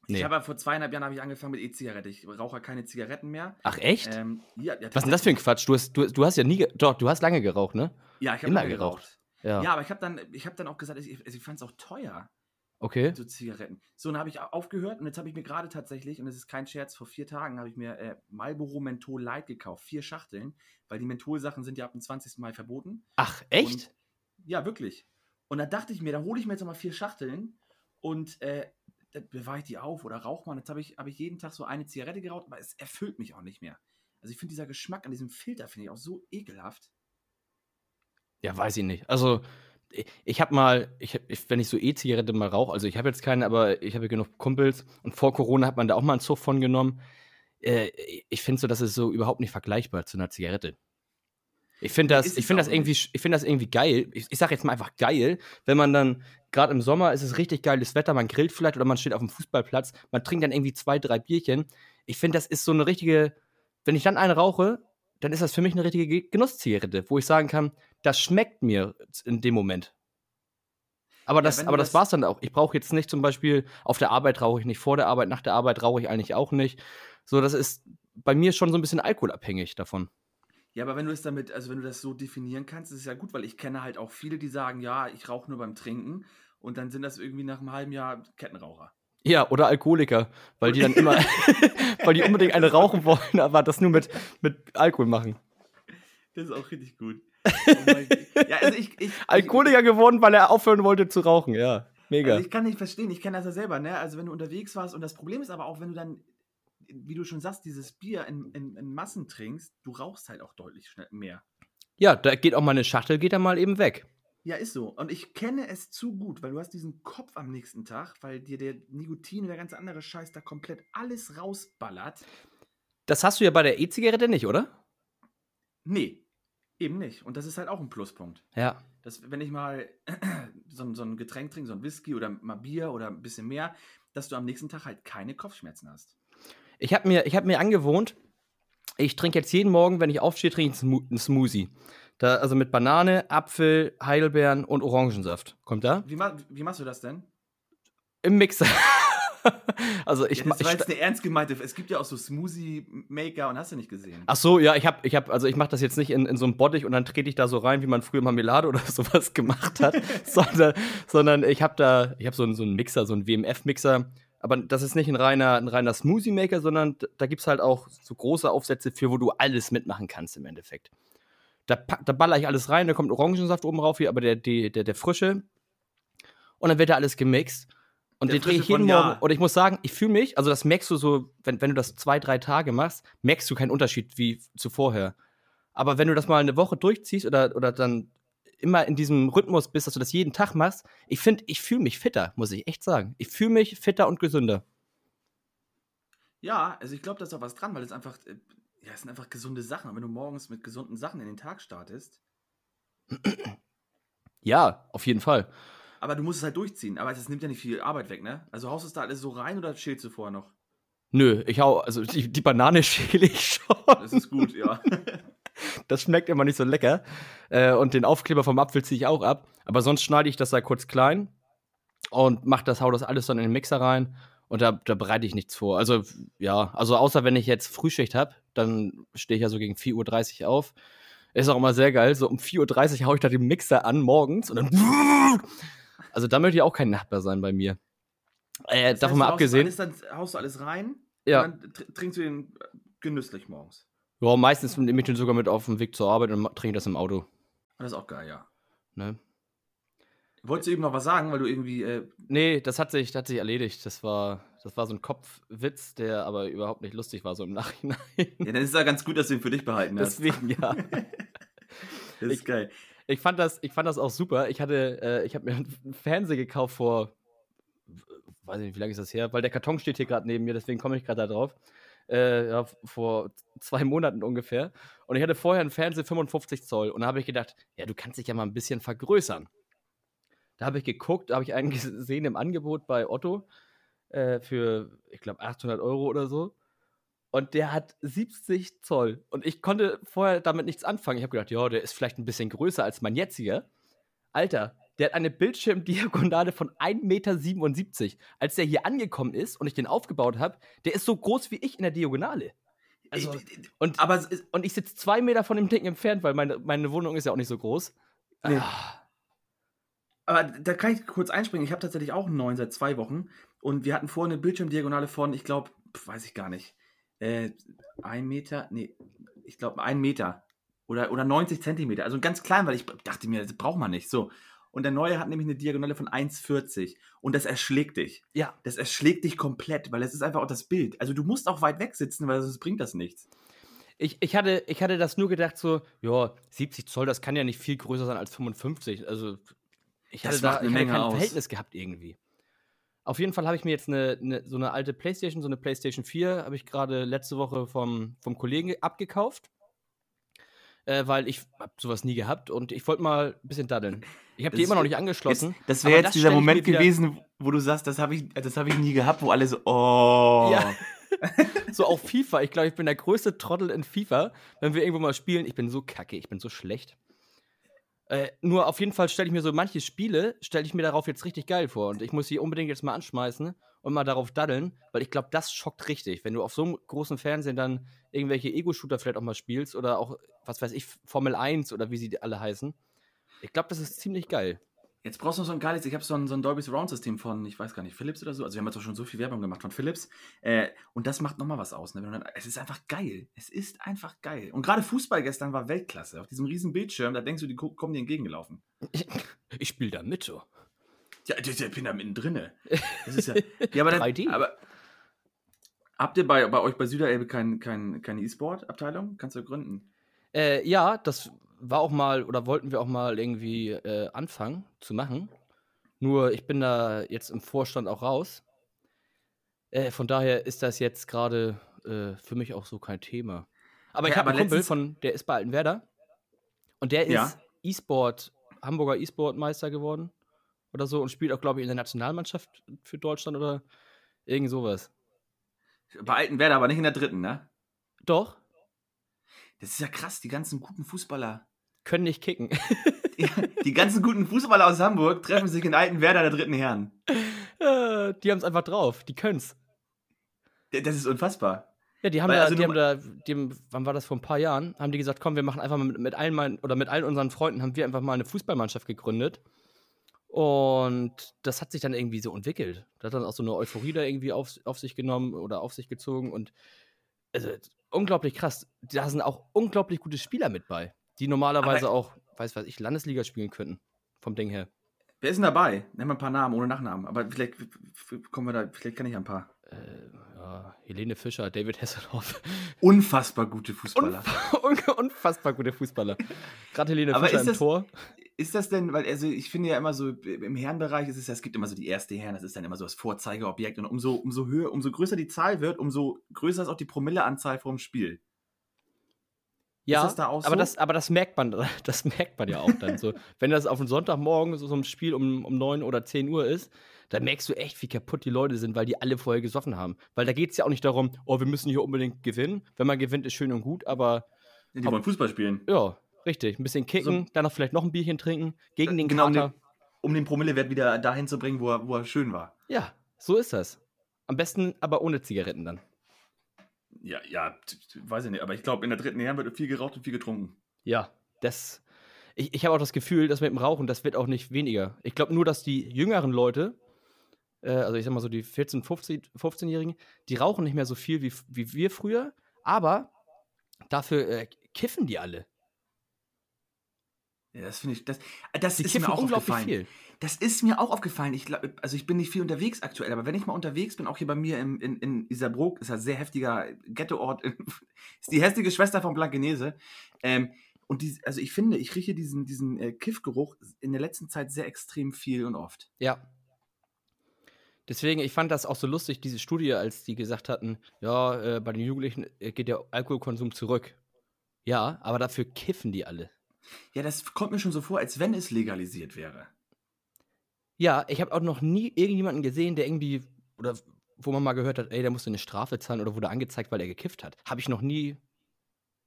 Nee. Ich habe ja vor zweieinhalb Jahren habe ich angefangen mit E-Zigarette. Ich rauche keine Zigaretten mehr. Ach echt? Ähm, ja, ja, Was ist denn das für ein Quatsch? Du hast, du, du hast ja nie, doch, du hast lange geraucht, ne? Ja, ich habe immer geraucht? geraucht. Ja. Aber ich habe dann, ich habe dann auch gesagt, ich, ich fand es auch teuer, Okay. so Zigaretten. So, dann habe ich au- aufgehört und jetzt habe ich mir gerade tatsächlich, und das ist kein Scherz, vor vier Tagen habe ich mir äh, Marlboro Menthol Light gekauft, vier Schachteln, weil die Mentholsachen sind ja ab dem 20. Mai verboten. Ach, echt? Ja, wirklich. Und da dachte ich mir, da hole ich mir jetzt nochmal vier Schachteln und äh, bewahre ich die auf oder rauche mal. Jetzt habe ich, hab ich jeden Tag so eine Zigarette geraucht, aber es erfüllt mich auch nicht mehr. Also ich finde dieser Geschmack an diesem Filter finde ich auch so ekelhaft. Ja, weiß ich nicht. Also, ich, ich habe mal, ich, ich, wenn ich so E-Zigarette mal rauche, also ich habe jetzt keine, aber ich habe genug Kumpels und vor Corona hat man da auch mal einen Zug von genommen. Äh, ich finde so, das ist so überhaupt nicht vergleichbar zu einer Zigarette. Ich finde das, ich finde das irgendwie, ich finde das irgendwie geil. Ich, ich sage jetzt mal einfach geil, wenn man dann gerade im Sommer ist es richtig geiles Wetter, man grillt vielleicht oder man steht auf dem Fußballplatz, man trinkt dann irgendwie zwei, drei Bierchen. Ich finde, das ist so eine richtige, wenn ich dann eine rauche, dann ist das für mich eine richtige Ge- Genusszigarette, wo ich sagen kann, das schmeckt mir in dem Moment. Aber Ja, das, du aber das das- war's dann auch. Ich brauche jetzt nicht zum Beispiel auf der Arbeit rauche ich nicht, vor der Arbeit, nach der Arbeit rauche ich eigentlich auch nicht. So, das ist bei mir schon so ein bisschen alkoholabhängig davon. Ja, aber wenn du es damit, also wenn du das so definieren kannst, ist es ja gut, weil ich kenne halt auch viele, die sagen, ja, ich rauche nur beim Trinken und dann sind das irgendwie nach einem halben Jahr Kettenraucher. Ja, oder Alkoholiker, weil die dann immer, weil die unbedingt eine rauchen wollen, aber das nur mit, mit Alkohol machen. Das ist auch richtig gut. Oh ja, also ich, ich, Alkoholiker geworden, weil er aufhören wollte zu rauchen, ja. Mega. Also ich kann nicht verstehen, ich kenne das ja selber, ne? Also wenn du unterwegs warst und das Problem ist aber auch, wenn du dann, wie du schon sagst, dieses Bier in, in, in Massen trinkst, du rauchst halt auch deutlich schnell mehr. Ja, da geht auch mal eine Schachtel, geht dann mal eben weg. Ja, ist so. Und ich kenne es zu gut, weil du hast diesen Kopf am nächsten Tag, weil dir der Nikotin und der ganze andere Scheiß da komplett alles rausballert. Das hast du ja bei der E-Zigarette nicht, oder? Nee, eben nicht. Und das ist halt auch ein Pluspunkt. Ja. dass wenn ich mal so, so ein Getränk trinke, so ein Whisky oder mal Bier oder ein bisschen mehr, dass du am nächsten Tag halt keine Kopfschmerzen hast. Ich habe mir, ich hab mir angewohnt, ich trinke jetzt jeden Morgen, wenn ich aufstehe, trinke ich einen Smo- einen Smoothie. Da, also mit Banane, Apfel, Heidelbeeren und Orangensaft. Kommt da? Wie, ma wie machst du das denn? Im Mixer. also ich, Ja, das war jetzt eine ernst gemeinte. Es gibt ja auch so Smoothie-Maker und hast du nicht gesehen. Ach so, ja, ich habe, ich also ich mache das jetzt nicht in, in so einem Bottich und dann trete ich da so rein, wie man früher Marmelade oder sowas gemacht hat, sondern, sondern ich habe da, ich habe so, einen- so einen Mixer, so einen WMF-Mixer. Aber das ist nicht ein reiner, ein reiner Smoothie-Maker, sondern da gibt es halt auch so große Aufsätze für, wo du alles mitmachen kannst im Endeffekt. Da, da baller ich alles rein, da kommt Orangensaft oben rauf, hier, aber der, der, der, der frische. Und dann wird da alles gemixt. Und Der den drehe ich jeden von Ja. Morgen. Und ich muss sagen, ich fühle mich, also das merkst du so, wenn, wenn du das zwei, drei Tage machst, merkst du keinen Unterschied wie zu vorher. Aber wenn du das mal eine Woche durchziehst oder, oder dann immer in diesem Rhythmus bist, dass du das jeden Tag machst, ich finde, ich fühle mich fitter, muss ich echt sagen. Ich fühle mich fitter und gesünder. Ja, also ich glaube, da ist auch was dran, weil es einfach, äh, ja, es sind einfach gesunde Sachen. Und wenn du morgens mit gesunden Sachen in den Tag startest, Ja, auf jeden Fall. aber du musst es halt durchziehen. Aber das nimmt ja nicht viel Arbeit weg, ne? Also haust du es da alles so rein oder chillst du vorher noch? Nö, ich hau, also die, die Banane schäle ich schon. Das ist gut, ja. das schmeckt immer nicht so lecker. Äh, und den Aufkleber vom Apfel ziehe ich auch ab. Aber sonst schneide ich das da kurz klein und mach das, hau das alles dann in den Mixer rein. Und da, da bereite ich nichts vor. Also, ja, also außer wenn ich jetzt Frühschicht habe, dann stehe ich ja so gegen 4.30 Uhr auf. Ist auch immer sehr geil. So um 4.30 Uhr haue ich da den Mixer an morgens und dann. Also da möchte ich auch kein Nachbar sein bei mir. Äh, davon mal abgesehen. Alles, dann haust du alles rein Ja. und dann tr- trinkst du den äh, genüsslich morgens. Ja, meistens nehme ich den sogar mit auf dem Weg zur Arbeit und trinke das im Auto. Das ist auch geil, ja. Ne? Wolltest du eben noch was sagen, weil du irgendwie. Äh, Nee, das hat sich, das hat sich erledigt. Das war, das war so ein Kopfwitz, der aber überhaupt nicht lustig war, so im Nachhinein. ja, dann ist es ja ganz gut, dass du ihn für dich behalten hast. Deswegen, ja. Das ist geil. Ich fand das, ich fand das auch super. Ich hatte, äh, ich habe mir einen Fernseher gekauft vor, weiß ich nicht, wie lange ist das her? Weil der Karton steht hier gerade neben mir, deswegen komme ich gerade da drauf. Äh, ja, vor zwei Monaten ungefähr. Und ich hatte vorher einen Fernseher 55 Zoll. Und da habe ich gedacht, ja, du kannst dich ja mal ein bisschen vergrößern. Da habe ich geguckt, habe ich einen gesehen im Angebot bei Otto äh, für, ich glaube, 800 Euro oder so. Und der hat 70 Zoll. Und ich konnte vorher damit nichts anfangen. Ich habe gedacht, ja, der ist vielleicht ein bisschen größer als mein jetziger. Alter, der hat eine Bildschirmdiagonale von 1,77 Meter. Als der hier angekommen ist und ich den aufgebaut habe, der ist so groß wie ich in der Diagonale. Also, Ich- und, aber und ich sitze zwei Meter von dem Ding entfernt, weil meine, meine Wohnung ist ja auch nicht so groß. Nee. Ah, aber da kann ich kurz einspringen. Ich habe tatsächlich auch einen neuen seit zwei Wochen. Und wir hatten vorher eine Bildschirmdiagonale von, ich glaube, weiß ich gar nicht. Äh, ein Meter, nee, ich glaube, ein Meter. Oder, oder 90 Zentimeter. Also ganz klein, weil ich dachte mir, das braucht man nicht. So. Und der neue hat nämlich eine Diagonale von 1,40. Und das erschlägt dich. ja, Das erschlägt dich komplett, weil es ist einfach auch das Bild. Also du musst auch weit weg sitzen, weil sonst bringt das nichts. ich, ich, hatte, ich hatte das nur gedacht, so, ja, 70 Zoll, das kann ja nicht viel größer sein als 55. Also, ich Das hatte da ich hatte kein aus. Verhältnis gehabt irgendwie. Auf jeden Fall habe ich mir jetzt eine, eine, so eine alte Playstation, so eine Playstation 4, habe ich gerade letzte Woche vom, vom Kollegen ge- abgekauft. Äh, weil ich habe sowas nie gehabt und ich wollte mal ein bisschen daddeln. Ich habe die Das- immer noch nicht angeschlossen. das aber wäre jetzt das dieser Moment gewesen, wo du sagst, das habe ich, das hab ich nie gehabt, wo alle so, oh. Ja. so auch FIFA. Ich glaube, ich bin der größte Trottel in FIFA. Wenn wir irgendwo mal spielen, ich bin so kacke, ich bin so schlecht. Äh, nur auf jeden Fall stelle ich mir so manche Spiele, stelle ich mir darauf jetzt richtig geil vor. Und ich muss sie unbedingt jetzt mal anschmeißen und mal darauf daddeln, weil ich glaube, das schockt richtig. Wenn du auf so einem großen Fernsehen dann irgendwelche Ego-Shooter vielleicht auch mal spielst oder auch, was weiß ich, Formel 1 oder wie sie alle heißen. Ich glaube, das ist ziemlich geil. Jetzt brauchst du noch so ein geiles, ich habe so ein, so ein Dolby Surround System von, ich weiß gar nicht, Philips oder so. Also wir haben jetzt auch schon so viel Werbung gemacht von Philips. Äh, und das macht nochmal was aus. Ne? Es ist einfach geil. Es ist einfach geil. Und gerade Fußball gestern war Weltklasse. Auf diesem riesen Bildschirm, da denkst du, die ko- kommen dir entgegengelaufen. Ich, ich spiele da mit, so. Ja, ich ich bin da mittendrin. Das ist ja. ja aber, dann, 3D. aber habt ihr bei, bei euch bei Süderelbe kein, kein, keine E-Sport-Abteilung? Kannst du gründen? Äh, ja, das war auch mal, oder wollten wir auch mal irgendwie äh, anfangen zu machen. Nur ich bin da jetzt im Vorstand auch raus. Äh, von daher ist das jetzt gerade äh, für mich auch so kein Thema. Aber ich Ja, habe einen Kumpel, von, der ist bei Altenwerder. Und der Ja. ist E-Sport, Hamburger E-Sport-Meister geworden. Oder so und spielt auch, glaube ich, in der Nationalmannschaft für Deutschland oder irgend sowas. Bei Altenwerder, aber nicht in der dritten, ne? Doch, Das ist ja krass, die ganzen guten Fußballer. Können nicht kicken. Die, die ganzen guten Fußballer aus Hamburg treffen sich in Altenwerder der dritten Herren. Äh, die haben es einfach drauf. Die können's. Das ist unfassbar. Ja, die haben Weil da, also die haben da, die wann war das vor ein paar Jahren, haben die gesagt, komm, wir machen einfach mal mit, mit allen meinen, oder mit allen unseren Freunden haben wir einfach mal eine Fußballmannschaft gegründet. Und das hat sich dann irgendwie so entwickelt. Da hat dann auch so eine Euphorie da irgendwie auf, auf sich genommen oder auf sich gezogen und also unglaublich krass. Da sind auch unglaublich gute Spieler mit bei, die normalerweise Aber- auch, weiß was ich, Landesliga spielen könnten. Vom Ding her. Wer ist denn dabei? Nenn mal ein paar Namen ohne Nachnamen. Aber vielleicht kommen wir da, vielleicht kann ich ein paar. Äh, ja, Helene Fischer, David Hesselhoff. Unfassbar gute Fußballer. Un unfassbar gute Fußballer. Gerade Helene Aber Fischer ist im das- Tor. Ist das denn, weil, also ich finde ja immer so, im Herrenbereich ist es ja, es gibt immer so die erste Herren, das ist dann immer so das Vorzeigeobjekt und umso, umso höher, umso größer die Zahl wird, umso größer ist auch die Promilleanzahl vom Spiel. Ja, das da auch aber, so? das, aber das merkt man, das merkt man ja auch dann so. Wenn das auf einen Sonntagmorgen so, so ein Spiel um, um 9 oder 10 Uhr ist, dann merkst du echt, wie kaputt die Leute sind, weil die alle vorher gesoffen haben. Weil da geht es ja auch nicht darum, oh, wir müssen hier unbedingt gewinnen. Wenn man gewinnt, ist schön und gut, aber Die wollen Fußball spielen. Ja, richtig. Ein bisschen kicken, dann noch vielleicht noch ein Bierchen trinken, gegen den Genau, um Kater. den, um den Promillewert wieder dahin zu bringen, wo er, wo er schön war. Ja, so ist das. Am besten aber ohne Zigaretten dann. Ja, ja, weiß ich nicht. Aber ich glaube, in der dritten Herren wird viel geraucht und viel getrunken. Ja, das. Ich, ich habe auch das Gefühl, dass mit dem Rauchen, das wird auch nicht weniger. Ich glaube nur, dass die jüngeren Leute, äh, also ich sag mal so die 14-, 15 15-Jährigen, die rauchen nicht mehr so viel wie, wie wir früher, aber dafür äh, kiffen die alle. Ja, das finde ich, das, das Die ist mir auch aufgefallen. viel. Das ist mir auch aufgefallen. Ich glaub, also ich bin nicht viel unterwegs aktuell, aber wenn ich mal unterwegs bin, auch hier bei mir im, in, in Isarbrook, ist ein sehr heftiger Ghettoort, ist die hässliche Schwester von Blankenese. Ähm, und die, also ich finde, ich rieche diesen, diesen äh, Kiffgeruch in der letzten Zeit sehr extrem viel und oft. Ja. Deswegen, ich fand das auch so lustig, diese Studie, als die gesagt hatten, ja, äh, bei den Jugendlichen äh, geht der Alkoholkonsum zurück. Ja, aber dafür kiffen die alle. Ja, das kommt mir schon so vor, als wenn es legalisiert wäre. Ja, ich habe auch noch nie irgendjemanden gesehen, der irgendwie, oder wo man mal gehört hat, ey, der musste eine Strafe zahlen oder wurde angezeigt, weil er gekifft hat. Habe ich noch nie,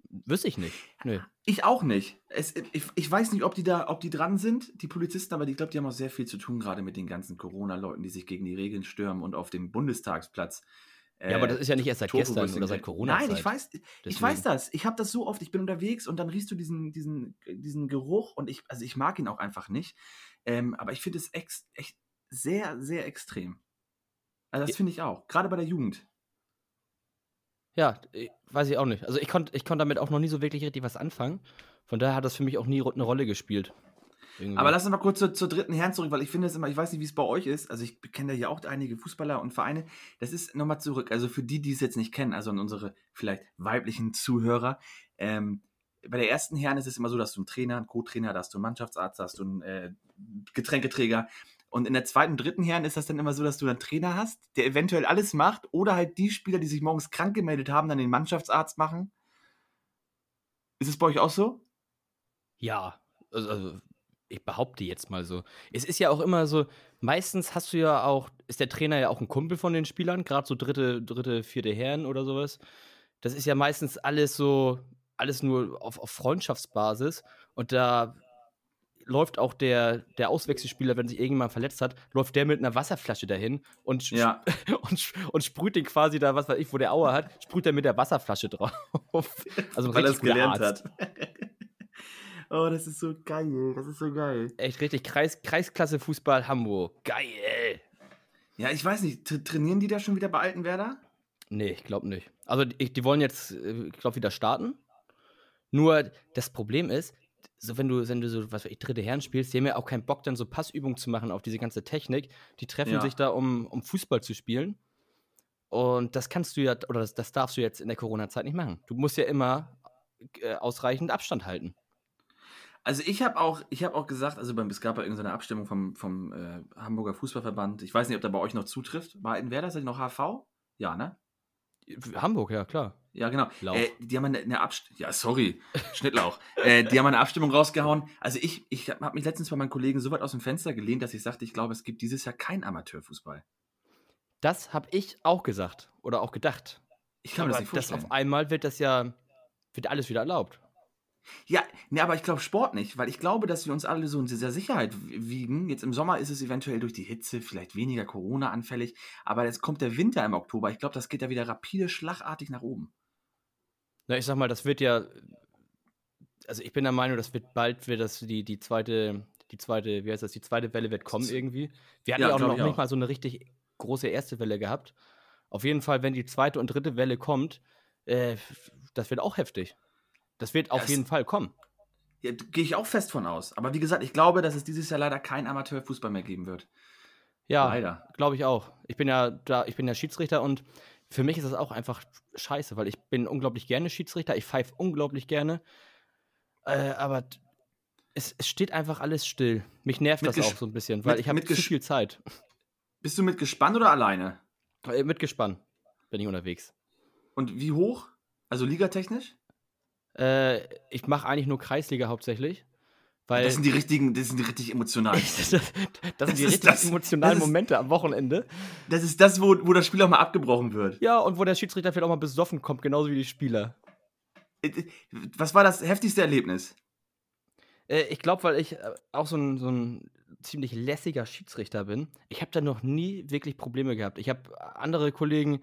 wüsste ich nicht. Nö. Ich auch nicht. Es, ich, ich weiß nicht, ob die da, ob die dran sind, die Polizisten, aber ich glaube, die haben auch sehr viel zu tun, gerade mit den ganzen Corona-Leuten, die sich gegen die Regeln stürmen und auf dem Bundestagsplatz. Ja, aber das ist ja nicht erst seit Tofu gestern oder seit. Corona. Nein, ich weiß, ich weiß das. Ich habe das so oft. Ich bin unterwegs und dann riechst du diesen, diesen, diesen Geruch und ich, also ich mag ihn auch einfach nicht. Ähm, aber ich finde es echt sehr, sehr extrem. Also das finde ich auch. Gerade bei der Jugend. Ja, äh, weiß ich auch nicht. Also ich konnte ich konnt damit auch noch nie so wirklich richtig was anfangen. Von daher hat das für mich auch nie eine Rolle gespielt. Irgendwie. Aber lass uns mal kurz zur, zur dritten Herren zurück, weil ich finde es immer, ich weiß nicht, wie es bei euch ist. Also ich kenne ja hier auch einige Fußballer und Vereine. Das ist nochmal zurück. Also für die, die es jetzt nicht kennen, also an unsere vielleicht weiblichen Zuhörer. Ähm, bei der ersten Herren ist es immer so, dass du einen Trainer, einen Co-Trainer, da hast du einen Mannschaftsarzt, da hast du einen äh, Getränketräger. Und in der zweiten, und dritten Herren ist das dann immer so, dass du einen Trainer hast, der eventuell alles macht oder halt die Spieler, die sich morgens krank gemeldet haben, dann den Mannschaftsarzt machen. Ist es bei euch auch so? Ja, also, also ich behaupte jetzt mal so. Es ist ja auch immer so, meistens hast du ja auch, ist der Trainer ja auch ein Kumpel von den Spielern, gerade so dritte, dritte, vierte Herren oder sowas. Das ist ja meistens alles so, alles nur auf, auf Freundschaftsbasis und da läuft auch der, der Auswechselspieler, wenn sich irgendjemand verletzt hat, läuft der mit einer Wasserflasche dahin und, Ja. und, und sprüht den quasi da, was weiß ich, wo der Aue hat, sprüht er mit der Wasserflasche drauf. Also weil er es gelernt Arzt. hat. oh, das ist so geil. Das ist so geil. Echt richtig Kreis, Kreisklasse Fußball Hamburg. Geil. Ja, ich weiß nicht, tra- trainieren die da schon wieder bei Altenwerder? Nee, ich glaube nicht. Also die, die wollen jetzt, äh, ich glaube, wieder starten. Nur das Problem ist, so wenn du, wenn du so, was weiß ich, dritte Herren spielst, die haben ja auch keinen Bock, dann so Passübungen zu machen auf diese ganze Technik. Die treffen Ja. sich da, um, um Fußball zu spielen. Und das kannst du ja, oder das, das darfst du jetzt in der Corona-Zeit nicht machen. Du musst ja immer äh, ausreichend Abstand halten. Also ich habe auch, ich habe auch gesagt, also beim, es gab ja irgendeine Abstimmung vom, vom äh, Hamburger Fußballverband. Ich weiß nicht, ob der bei euch noch zutrifft. Bei Altenwerder ist das noch HV? Ja, ne? Hamburg, ja, klar. Ja, genau. Äh, die haben eine, eine Abstimmung. Ja, sorry, Schnittlauch. äh, die haben eine Abstimmung rausgehauen. Also ich, ich habe mich letztens bei meinen Kollegen so weit aus dem Fenster gelehnt, dass ich sagte, ich glaube, es gibt dieses Jahr keinen Amateurfußball. Das habe ich auch gesagt oder auch gedacht. Ich kann mir das Aber nicht das vorstellen. auf einmal wird das ja, wird alles wieder erlaubt. Ja, ne, aber ich glaube Sport nicht, weil ich glaube, dass wir uns alle so in dieser Sicherheit wiegen. Jetzt im Sommer ist es eventuell durch die Hitze vielleicht weniger Corona anfällig, aber jetzt kommt der Winter im Oktober. Ich glaube, das geht ja wieder rapide, schlagartig nach oben. Na, ich sag mal, das wird ja, also ich bin der Meinung, das wird bald, wird das die, die zweite, die zweite, wie heißt das, die zweite Welle wird kommen irgendwie. Wir hatten Ja, ja, auch noch ich nicht auch. mal so eine richtig große erste Welle gehabt. Auf jeden Fall, wenn die zweite und dritte Welle kommt, äh, das wird auch heftig. Das wird auf Das- jeden Fall kommen. Ja, Gehe ich auch fest von aus. Aber wie gesagt, ich glaube, dass es dieses Jahr leider kein Amateurfußball mehr geben wird. Ja, Leider. glaube ich auch. Ich bin ja da, ich bin ja Schiedsrichter und für mich ist das auch einfach scheiße, weil ich bin unglaublich gerne Schiedsrichter. Ich pfeife unglaublich gerne. Äh, aber es, es steht einfach alles still. Mich nervt Mit das auch so ein bisschen, weil mit- ich habe zu viel Zeit. Bist du mit gespannt oder alleine? Äh, mit Gespann bin ich unterwegs. Und wie hoch? Also ligatechnisch? Äh, ich mache eigentlich nur Kreisliga hauptsächlich, weil Das sind die richtigen, das sind die richtig emotionalen. das, das sind die richtig das- emotionalen das Momente am Wochenende. Das ist das, wo, wo das Spiel auch mal abgebrochen wird. Ja, und wo der Schiedsrichter vielleicht auch mal besoffen kommt, genauso wie die Spieler. Was war das heftigste Erlebnis? Äh, ich glaube, weil ich äh, auch so ein, so ein ziemlich lässiger Schiedsrichter bin. Ich habe da noch nie wirklich Probleme gehabt. Ich habe andere Kollegen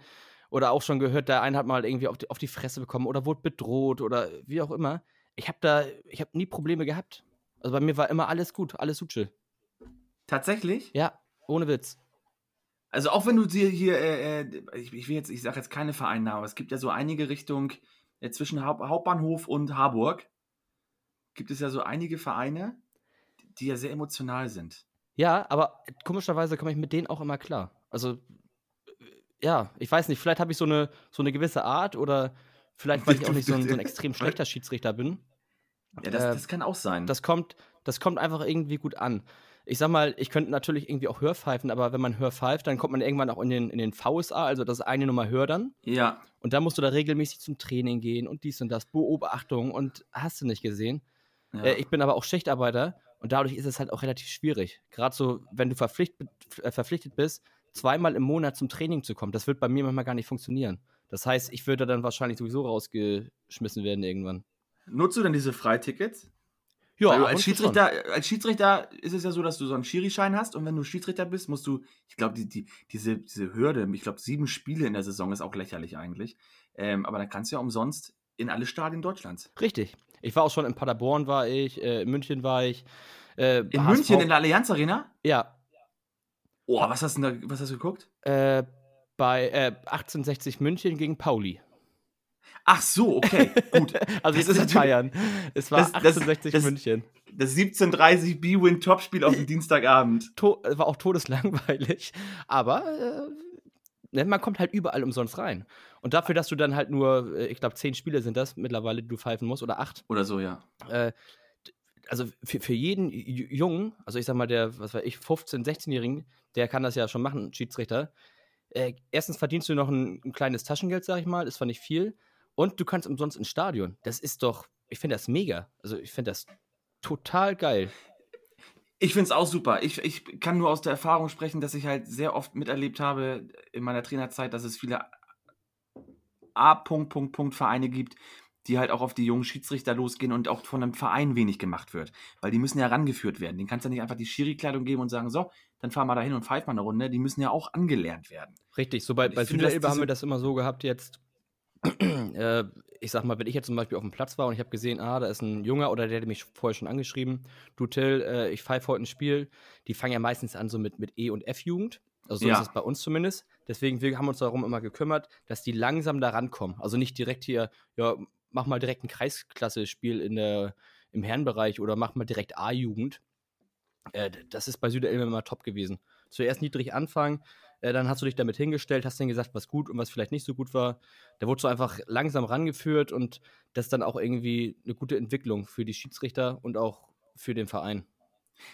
oder auch schon gehört, der eine hat mal irgendwie auf die, auf die Fresse bekommen oder wurde bedroht oder wie auch immer. Ich habe da, ich habe nie Probleme gehabt. Also bei mir war immer alles gut, alles Suche. Tatsächlich? Ja, ohne Witz. Also auch wenn du dir hier, äh, äh ich, ich will jetzt, ich sage jetzt keine Vereinnahme, aber es gibt ja so einige Richtung äh, zwischen Haupt Hauptbahnhof und Harburg gibt es ja so einige Vereine, die ja sehr emotional sind. Ja, aber komischerweise komme ich mit denen auch immer klar. Also, ja, ich weiß nicht, vielleicht habe ich so eine, so eine gewisse Art oder vielleicht, weil ich auch nicht so ein, so ein extrem schlechter Schiedsrichter bin. Ja, das, äh, das kann auch sein. Das kommt, das kommt einfach irgendwie gut an. Ich sag mal, ich könnte natürlich irgendwie auch Hörpfeifen, aber wenn man Hörpfeift, dann kommt man irgendwann auch in den, in den VSA, also das eine Nummer höher dann. Ja. Und da musst du da regelmäßig zum Training gehen und dies und das, Beobachtung und hast du nicht gesehen. Ja. Äh, ich bin aber auch Schichtarbeiter und dadurch ist es halt auch relativ schwierig. Gerade so, wenn du verpflicht, äh, verpflichtet bist, zweimal im Monat zum Training zu kommen, das wird bei mir manchmal gar nicht funktionieren. Das heißt, ich würde dann wahrscheinlich sowieso rausgeschmissen werden irgendwann. Nutzt du denn diese Freitickets? Ja, Weil als Schiedsrichter, als Schiedsrichter ist es ja so, dass du so einen Schiri-Schein hast und wenn du Schiedsrichter bist, musst du, ich glaube, die, die, diese, diese Hürde, ich glaube, sieben Spiele in der Saison ist auch lächerlich eigentlich. Ähm, aber dann kannst du ja umsonst in alle Stadien Deutschlands. Richtig. Ich war auch schon in Paderborn, war ich, äh, in München war ich. Äh, in HSV. München, in der Allianz Arena? Ja. Oh, was hast du da, was hast du geguckt? Äh, bei äh, 1860 München gegen Pauli. Ach so, okay, gut. also das ist in Bayern. Es war das, 1860 das, München. Das 1730 B-Win Topspiel auf dem Dienstagabend. To war auch todeslangweilig, aber äh, man kommt halt überall umsonst rein. Und dafür, dass du dann halt nur, äh, ich glaube, zehn Spiele sind das mittlerweile, die du pfeifen musst, oder acht. Oder so, ja. Äh, also für, für jeden Jungen, also ich sag mal, der, was weiß ich, 15-, 16-Jährigen, der kann das ja schon machen, Schiedsrichter. Äh, erstens verdienst du noch ein, ein, kleines Taschengeld, sag ich mal, ist zwar nicht viel. Und du kannst umsonst ins Stadion. Das ist doch, ich finde das mega. Also ich finde das total geil. Ich finde es auch super. Ich, ich kann nur aus der Erfahrung sprechen, dass ich halt sehr oft miterlebt habe in meiner Trainerzeit, dass es viele A. Punkt, Punkt, Punkt Vereine gibt, die halt auch auf die jungen Schiedsrichter losgehen und auch von einem Verein wenig gemacht wird. Weil die müssen ja rangeführt werden. Den kannst du ja nicht einfach die Schiri-Kleidung geben und sagen, so, dann fahr mal dahin und pfeif mal eine Runde. Die müssen ja auch angelernt werden. Richtig, so bei, bei Süderelbe haben wir das immer so gehabt jetzt. äh, ich sag mal, wenn ich jetzt zum Beispiel auf dem Platz war und ich habe gesehen, ah, da ist ein Junger oder der hat mich vorher schon angeschrieben, du Till, äh, ich pfeife heute ein Spiel, die fangen ja meistens an so mit, mit E- und F-Jugend. Also so ja. ist es bei uns zumindest. Deswegen wir haben uns darum immer gekümmert, dass die langsam da rankommen. Also nicht direkt hier, ja, mach mal direkt ein Kreisklasse-Spiel in der, im Herrenbereich oder mach mal direkt A-Jugend. Äh, das ist bei Süderelbe immer top gewesen. Zuerst niedrig anfangen, äh, dann hast du dich damit hingestellt, hast dann gesagt, was gut und was vielleicht nicht so gut war. Da wurdest du einfach langsam rangeführt und das ist dann auch irgendwie eine gute Entwicklung für die Schiedsrichter und auch für den Verein.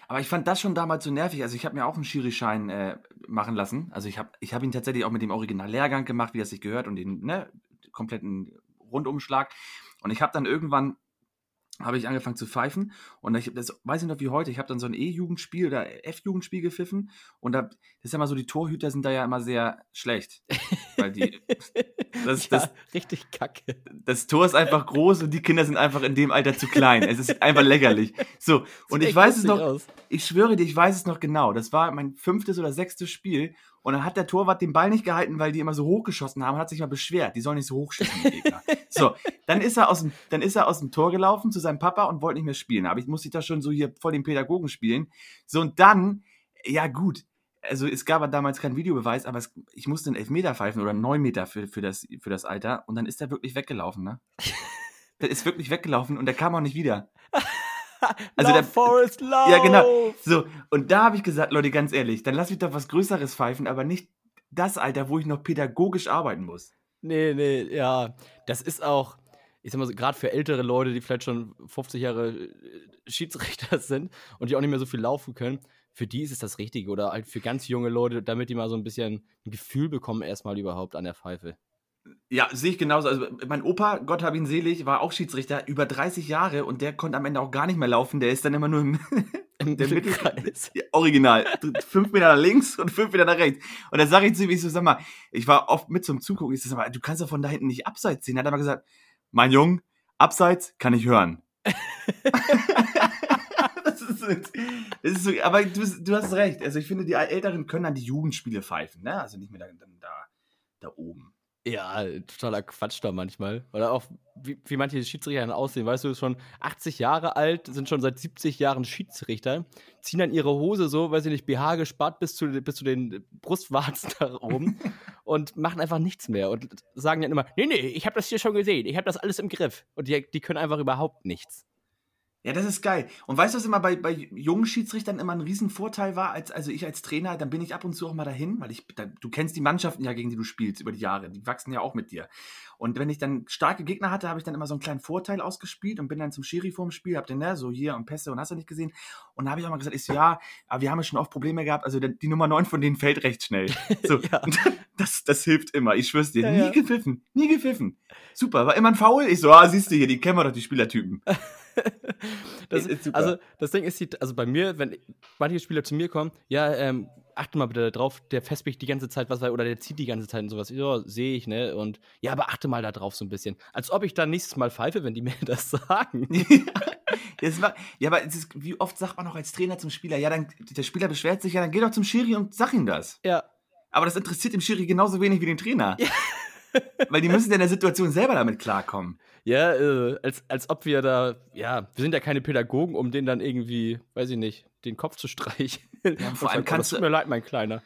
Aber ich fand das schon damals so nervig. Also ich habe mir auch einen Schiri-Schein äh, machen lassen. Also ich habe ich hab ihn tatsächlich auch mit dem Original-Lehrgang gemacht, wie das sich gehört und den ne, kompletten Rundumschlag. Und ich habe dann irgendwann habe ich angefangen zu pfeifen und ich, das weiß ich noch wie heute, ich habe dann so ein E-Jugendspiel oder F-Jugendspiel gepfiffen und da, das ist ja mal so, die Torhüter sind da ja immer sehr schlecht, weil die, das, ja, das, richtig kacke. Das Tor ist einfach groß und die Kinder sind einfach in dem Alter zu klein, es ist einfach lächerlich. So, und ich weiß es noch, aus. ich schwöre dir, ich weiß es noch genau, das war mein fünftes oder sechstes Spiel und dann hat der Torwart den Ball nicht gehalten, weil die immer so hochgeschossen haben und hat sich mal beschwert, die sollen nicht so hochschießen, die Gegner. so, dann ist er aus dem, dann ist er aus dem Tor gelaufen zu seinem Papa und wollte nicht mehr spielen. Aber ich musste da schon so hier vor den Pädagogen spielen. So, und dann, ja gut, also es gab damals keinen Videobeweis, aber es, ich musste einen Elfmeter pfeifen oder einen Neunmeter für, für, das, für das Alter und dann ist er wirklich weggelaufen, ne? der ist wirklich weggelaufen und der kam auch nicht wieder. Also der Forest Love. Ja, genau. So, und da habe ich gesagt, Leute, ganz ehrlich, dann lass mich doch was Größeres pfeifen, aber nicht das Alter, wo ich noch pädagogisch arbeiten muss. Nee, nee, ja. Das ist auch, ich sag mal, gerade für ältere Leute, die vielleicht schon 50 Jahre äh, Schiedsrichter sind und die auch nicht mehr so viel laufen können, für die ist es das Richtige. Oder halt für ganz junge Leute, damit die mal so ein bisschen ein Gefühl bekommen, erstmal überhaupt an der Pfeife. Ja, sehe ich genauso. Also mein Opa, Gott hab ihn selig, war auch Schiedsrichter über 30 Jahre und der konnte am Ende auch gar nicht mehr laufen. Der ist dann immer nur im, Im der Mittelkreis. Original. fünf Meter nach links und fünf Meter nach rechts. Und da sage ich zu ihm, ich so, sag mal, ich war oft mit zum Zugucken. Ich so, sag mal, du kannst doch von da hinten nicht abseits ziehen. Hat er mal gesagt, mein Junge, Abseits kann ich hören. das, ist, das ist so, aber du, du, hast recht. Also ich finde, die Älteren können dann die Jugendspiele pfeifen, ne? Also nicht mehr da, da, da oben. Ja, totaler Quatsch da manchmal. Oder auch, wie, wie manche Schiedsrichter dann aussehen. Weißt du, schon 80 Jahre alt, sind schon seit 70 Jahren Schiedsrichter, ziehen dann ihre Hose so, weiß ich nicht, BH gespart bis zu, bis zu den Brustwarzen da oben und machen einfach nichts mehr und sagen dann immer: Nee, nee, ich habe das hier schon gesehen, ich habe das alles im Griff. Und die, die können einfach überhaupt nichts. Ja, das ist geil. Und weißt du, was immer bei, bei jungen Schiedsrichtern immer ein Riesenvorteil war? Als, also ich als Trainer, dann bin ich ab und zu auch mal dahin, weil ich, da, du kennst die Mannschaften ja, gegen die du spielst über die Jahre. Die wachsen ja auch mit dir. Und wenn ich dann starke Gegner hatte, habe ich dann immer so einen kleinen Vorteil ausgespielt und bin dann zum Schiri vorm Spiel, hab den, ne, so hier und Pässe und hast du nicht gesehen. Und da habe ich auch mal gesagt, ich so, ja, aber wir haben ja schon oft Probleme gehabt. Also die Nummer 9 von denen fällt recht schnell. So, ja. das, das hilft immer. Ich schwör's dir. Ja, nie ja. gepfiffen. Nie gepfiffen. Super. War immer ein Foul. Ich so, ah, siehst du hier, die kennen wir doch, die Spielertypen. das, also das Ding ist, also bei mir, wenn manche Spieler zu mir kommen, ja, ähm, achte mal bitte darauf, der festbricht die ganze Zeit was, oder der zieht die ganze Zeit und sowas. Ja, sehe ich, ne? Und ja, aber achte mal da drauf so ein bisschen. Als ob ich dann nächstes Mal pfeife, wenn die mir das sagen. ja, war, ja, aber ist, wie oft sagt man auch als Trainer zum Spieler, ja, dann, der Spieler beschwert sich, ja, dann geh doch zum Schiri und sag ihm das. Ja. Aber das interessiert dem Schiri genauso wenig wie den Trainer. Ja. Weil die müssen ja in der Situation selber damit klarkommen. Ja, äh, als, als ob wir da, ja, wir sind ja keine Pädagogen, um den dann irgendwie, weiß ich nicht, den Kopf zu streichen. Ja, vor allem kannst du. Tut mir leid, mein Kleiner.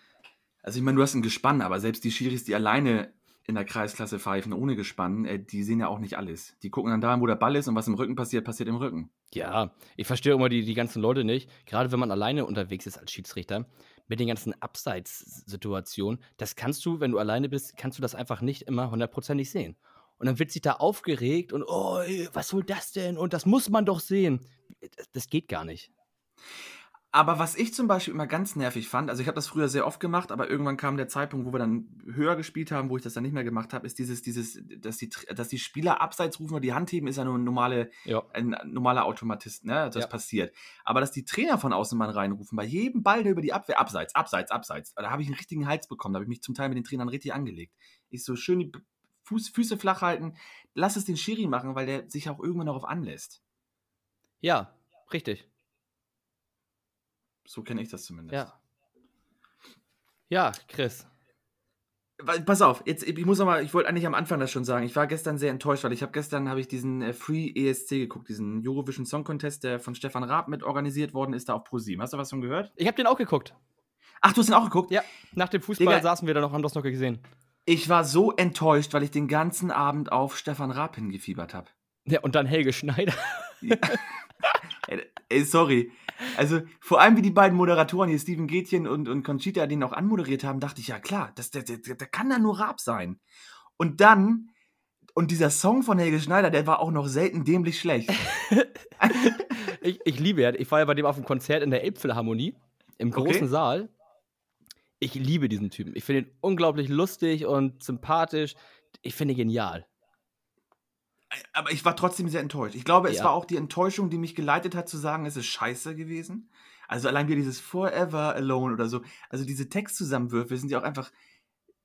Also ich meine, du hast ein Gespann, aber selbst die Schiris, die alleine in der Kreisklasse pfeifen, ohne Gespann, äh, die sehen ja auch nicht alles. Die gucken dann da, wo der Ball ist und was im Rücken passiert, passiert im Rücken. Ja, ich verstehe immer die, die ganzen Leute nicht. Gerade wenn man alleine unterwegs ist als Schiedsrichter, mit den ganzen Abseits-Situationen, das kannst du, wenn du alleine bist, kannst du das einfach nicht immer hundertprozentig sehen. Und dann wird sich da aufgeregt und, oh, was soll das denn? Und das muss man doch sehen. Das geht gar nicht. Aber was ich zum Beispiel immer ganz nervig fand, also ich habe das früher sehr oft gemacht, aber irgendwann kam der Zeitpunkt, wo wir dann höher gespielt haben, wo ich das dann nicht mehr gemacht habe, ist dieses, dieses, dass die, dass die Spieler abseits rufen oder die Hand heben, ist ja nur ein, normale, ja. ein normaler Automatist, ne? Das ja. passiert. Aber dass die Trainer von außen mal reinrufen, bei jedem Ball, der über die Abwehr, abseits, abseits, abseits, da habe ich einen richtigen Hals bekommen, da habe ich mich zum Teil mit den Trainern richtig angelegt. Ich so schön die Fuß, Füße flach halten. Lass es den Schiri machen, weil der sich auch irgendwann darauf anlässt. Ja, richtig. So kenne ich das zumindest. Ja. Ja, Chris. Pass auf, jetzt ich muss noch mal, ich wollte eigentlich am Anfang das schon sagen. Ich war gestern sehr enttäuscht, weil ich habe gestern habe ich diesen äh, Free ESC geguckt, diesen Eurovision Song Contest, der von Stefan Raab mit organisiert worden ist, da auf ProSieben. Hast du was schon gehört? Ich habe den auch geguckt. Ach, du hast den auch geguckt? Ja. Nach dem Fußball Digga, saßen wir da noch, haben das noch gesehen. Ich war so enttäuscht, weil ich den ganzen Abend auf Stefan Raab hingefiebert habe. Ja, und dann Helge Schneider. Ja. Ey, sorry. Also, vor allem wie die beiden Moderatoren hier, Steven Gätchen und, und Conchita, den auch anmoderiert haben, dachte ich, ja klar, das, der, der, der kann da nur Raab sein. Und dann, und dieser Song von Helge Schneider, der war auch noch selten dämlich schlecht. ich, ich liebe ja, ich war ja bei dem auf dem Konzert in der Elbphilharmonie, im großen okay. Saal ich liebe diesen Typen. Ich finde ihn unglaublich lustig und sympathisch. Ich finde ihn genial. Aber ich war trotzdem sehr enttäuscht. Ich glaube, es ja. war auch die Enttäuschung, die mich geleitet hat, zu sagen, es ist scheiße gewesen. Also allein wie dieses Forever Alone oder so. Also diese Textzusammenwürfe sind ja auch einfach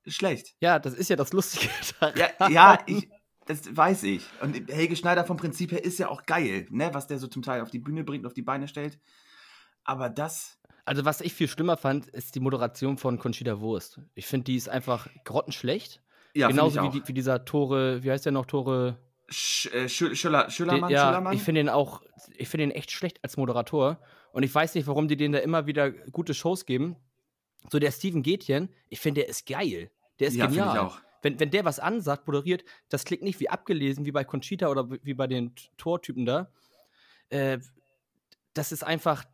schlecht. Ja, das ist ja das Lustige daran. Ja, ja ich, das weiß ich. Und Helge Schneider vom Prinzip her ist ja auch geil, ne? was der so zum Teil auf die Bühne bringt, auf die Beine stellt. Aber das also, was ich viel schlimmer fand, ist die Moderation von Conchita Wurst. Ich finde, die ist einfach grottenschlecht. Ja, Genauso wie, die, wie, dieser Tore, wie heißt der noch, Tore? Sch, äh, Schüller, Schüllermann, ja, Schüllermann? Ich finde ihn auch, ich finde ihn echt schlecht als Moderator. Und ich weiß nicht, warum die denen da immer wieder gute Shows geben. So der Steven Gätchen, ich finde, der ist geil. Der ist ja, genial. Ich auch. Wenn, wenn der was ansagt, moderiert, das klingt nicht wie abgelesen, wie bei Conchita oder wie bei den Tortypen da. Äh, das ist einfach,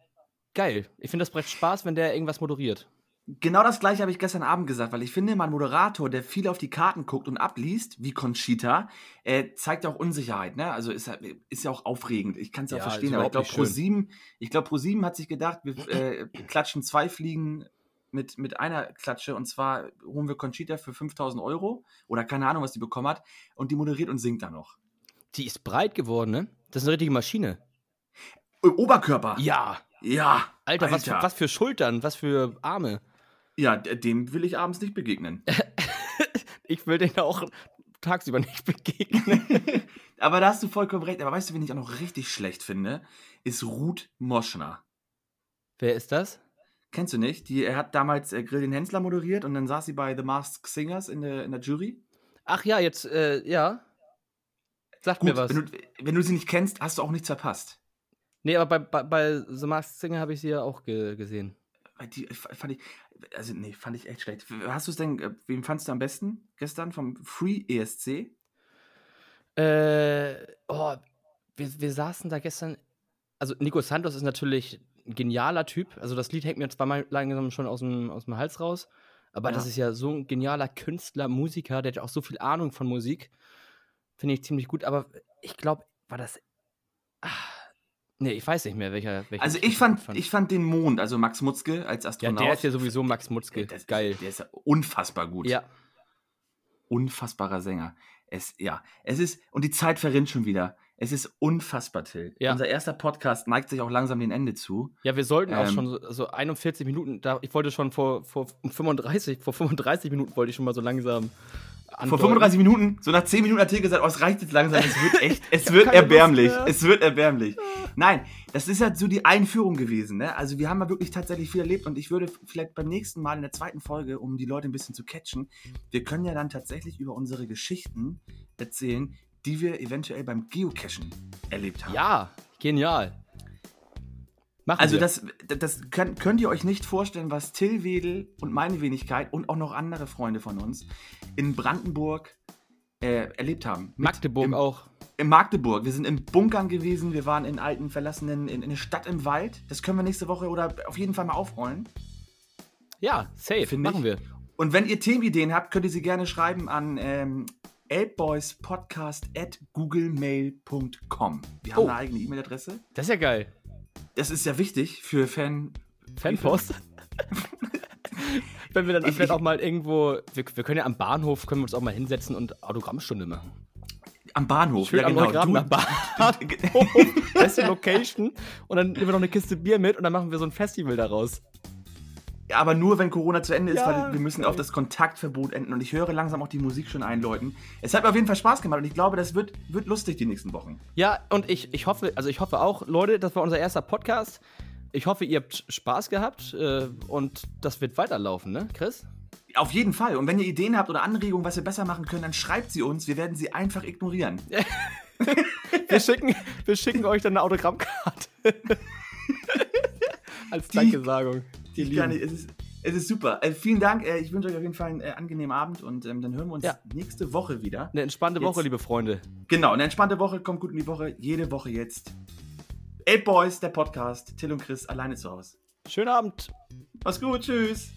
geil. Ich finde, das bringt Spaß, wenn der irgendwas moderiert. Genau das gleiche habe ich gestern Abend gesagt, weil ich finde, mein Moderator, der viel auf die Karten guckt und abliest, wie Conchita, äh, zeigt auch Unsicherheit, ne? Also ist, ist ja auch aufregend. Ich kann es ja, ja verstehen, aber ich glaube, Pro7, ich glaube, Pro7 hat sich gedacht, wir äh, klatschen zwei Fliegen mit, mit einer Klatsche und zwar holen wir Conchita für 5000 Euro oder keine Ahnung, was die bekommen hat und die moderiert und singt dann noch. Die ist breit geworden, ne? Das ist eine richtige Maschine. Oberkörper. Ja. Ja. Alter, Alter. Was, für, was für Schultern, was für Arme. Ja, dem will ich abends nicht begegnen. ich will den auch tagsüber nicht begegnen. Aber da hast du vollkommen recht. Aber weißt du, wen ich auch noch richtig schlecht finde? Ist Ruth Moschner. Wer ist das? Kennst du nicht? Die, er hat damals äh, Grill den Hensler moderiert und dann saß sie bei The Masked Singers in der, in der Jury. Ach ja, jetzt, äh, ja. Sag Gut, mir was. Wenn, du, wenn du sie nicht kennst, hast du auch nichts verpasst. Nee, aber bei, bei, bei The Masked Singer habe ich sie ja auch ge gesehen. Die fand ich, also nee, fand ich echt schlecht. Hast du es denn, äh, wem fandst du am besten gestern vom Free ESC? Äh, oh, wir, wir saßen da gestern. Also, Nico Santos ist natürlich ein genialer Typ. Also, das Lied hängt mir zweimal langsam schon aus dem, aus dem Hals raus. Aber das Ja. ist ja so ein genialer Künstler, Musiker, der hat auch so viel Ahnung von Musik. Finde ich ziemlich gut. Aber ich glaube, war das. Nee, ich weiß nicht mehr, welcher. welchen Also ich fand, gut ich fand den Mond, also Max Mutzke als Ja, Astronaut. der ist ja sowieso Max Mutzke. das ist- Geil. Der ist ja unfassbar gut. Ja. Unfassbarer Sänger. Es, ja, es ist, und die Zeit verrinnt schon wieder. Es ist unfassbar, Till. Ja. Unser erster Podcast neigt sich auch langsam dem Ende zu. Ja, wir sollten auch Ähm. schon so, so 41 Minuten, da, ich wollte schon vor, vor um 35, vor 35 Minuten wollte ich schon mal so langsam Vor andeuten. 35 Minuten, so nach 10 Minuten hat Till gesagt, oh, es reicht jetzt langsam, es wird echt, es wird erbärmlich. Es wird erbärmlich. Nein, das ist halt so die Einführung gewesen, ne? Also wir haben ja wirklich tatsächlich viel erlebt und ich würde vielleicht beim nächsten Mal in der zweiten Folge, um die Leute ein bisschen zu catchen, wir können ja dann tatsächlich über unsere Geschichten erzählen, die wir eventuell beim Geocachen erlebt haben. Ja, genial. Machen Also wir. das, das könnt, könnt ihr euch nicht vorstellen, was Till Wedel und meine Wenigkeit und auch noch andere Freunde von uns in Brandenburg äh, erlebt haben. Mit Magdeburg im, auch. In Magdeburg. Wir sind in Bunkern gewesen, wir waren in alten, verlassenen, in, in eine Stadt im Wald. Das können wir nächste Woche oder auf jeden Fall mal aufrollen. Ja, safe, machen wir. Und wenn ihr Themenideen habt, könnt ihr sie gerne schreiben an ähm, elbboyspodcast at googlemail.com. Wir haben Oh. eine eigene E-Mail-Adresse. Das ist ja geil. Das ist ja wichtig für Fan, Fanpost. Wenn wir dann Ich- vielleicht ich- auch mal irgendwo, wir, wir können ja am Bahnhof, können wir uns auch mal hinsetzen und Autogrammstunde machen. am Bahnhof. Schön am Autogramm Du- am Bahnhof. Beste Location. Und dann nehmen wir noch eine Kiste Bier mit und dann machen wir so ein Festival daraus. Aber nur wenn Corona zu Ende ist, Ja, weil wir müssen geil. auf das Kontaktverbot enden. Und ich höre langsam auch die Musik schon einläuten. Es hat mir auf jeden Fall Spaß gemacht und ich glaube, das wird, wird lustig die nächsten Wochen. Ja, und ich, ich hoffe, also ich hoffe auch, Leute, das war unser erster Podcast. Ich hoffe, ihr habt Spaß gehabt äh, und das wird weiterlaufen, ne, Chris? Auf jeden Fall. Und wenn ihr Ideen habt oder Anregungen, was wir besser machen können, dann schreibt sie uns. Wir werden sie einfach ignorieren. Wir schicken, wir schicken euch dann eine Autogrammkarte. Als Die- Dankesagung. Die Ich kann nicht, es, ist, es ist super. Äh, vielen Dank. Äh, ich wünsche euch auf jeden Fall einen äh, angenehmen Abend und ähm, dann hören wir uns Ja. nächste Woche wieder. Eine entspannte Jetzt- Woche, liebe Freunde. Genau, eine entspannte Woche. Kommt gut in die Woche. Jede Woche jetzt. Eight Boys, der Podcast. Till und Chris alleine zu Hause. Schönen Abend. Mach's gut. Tschüss.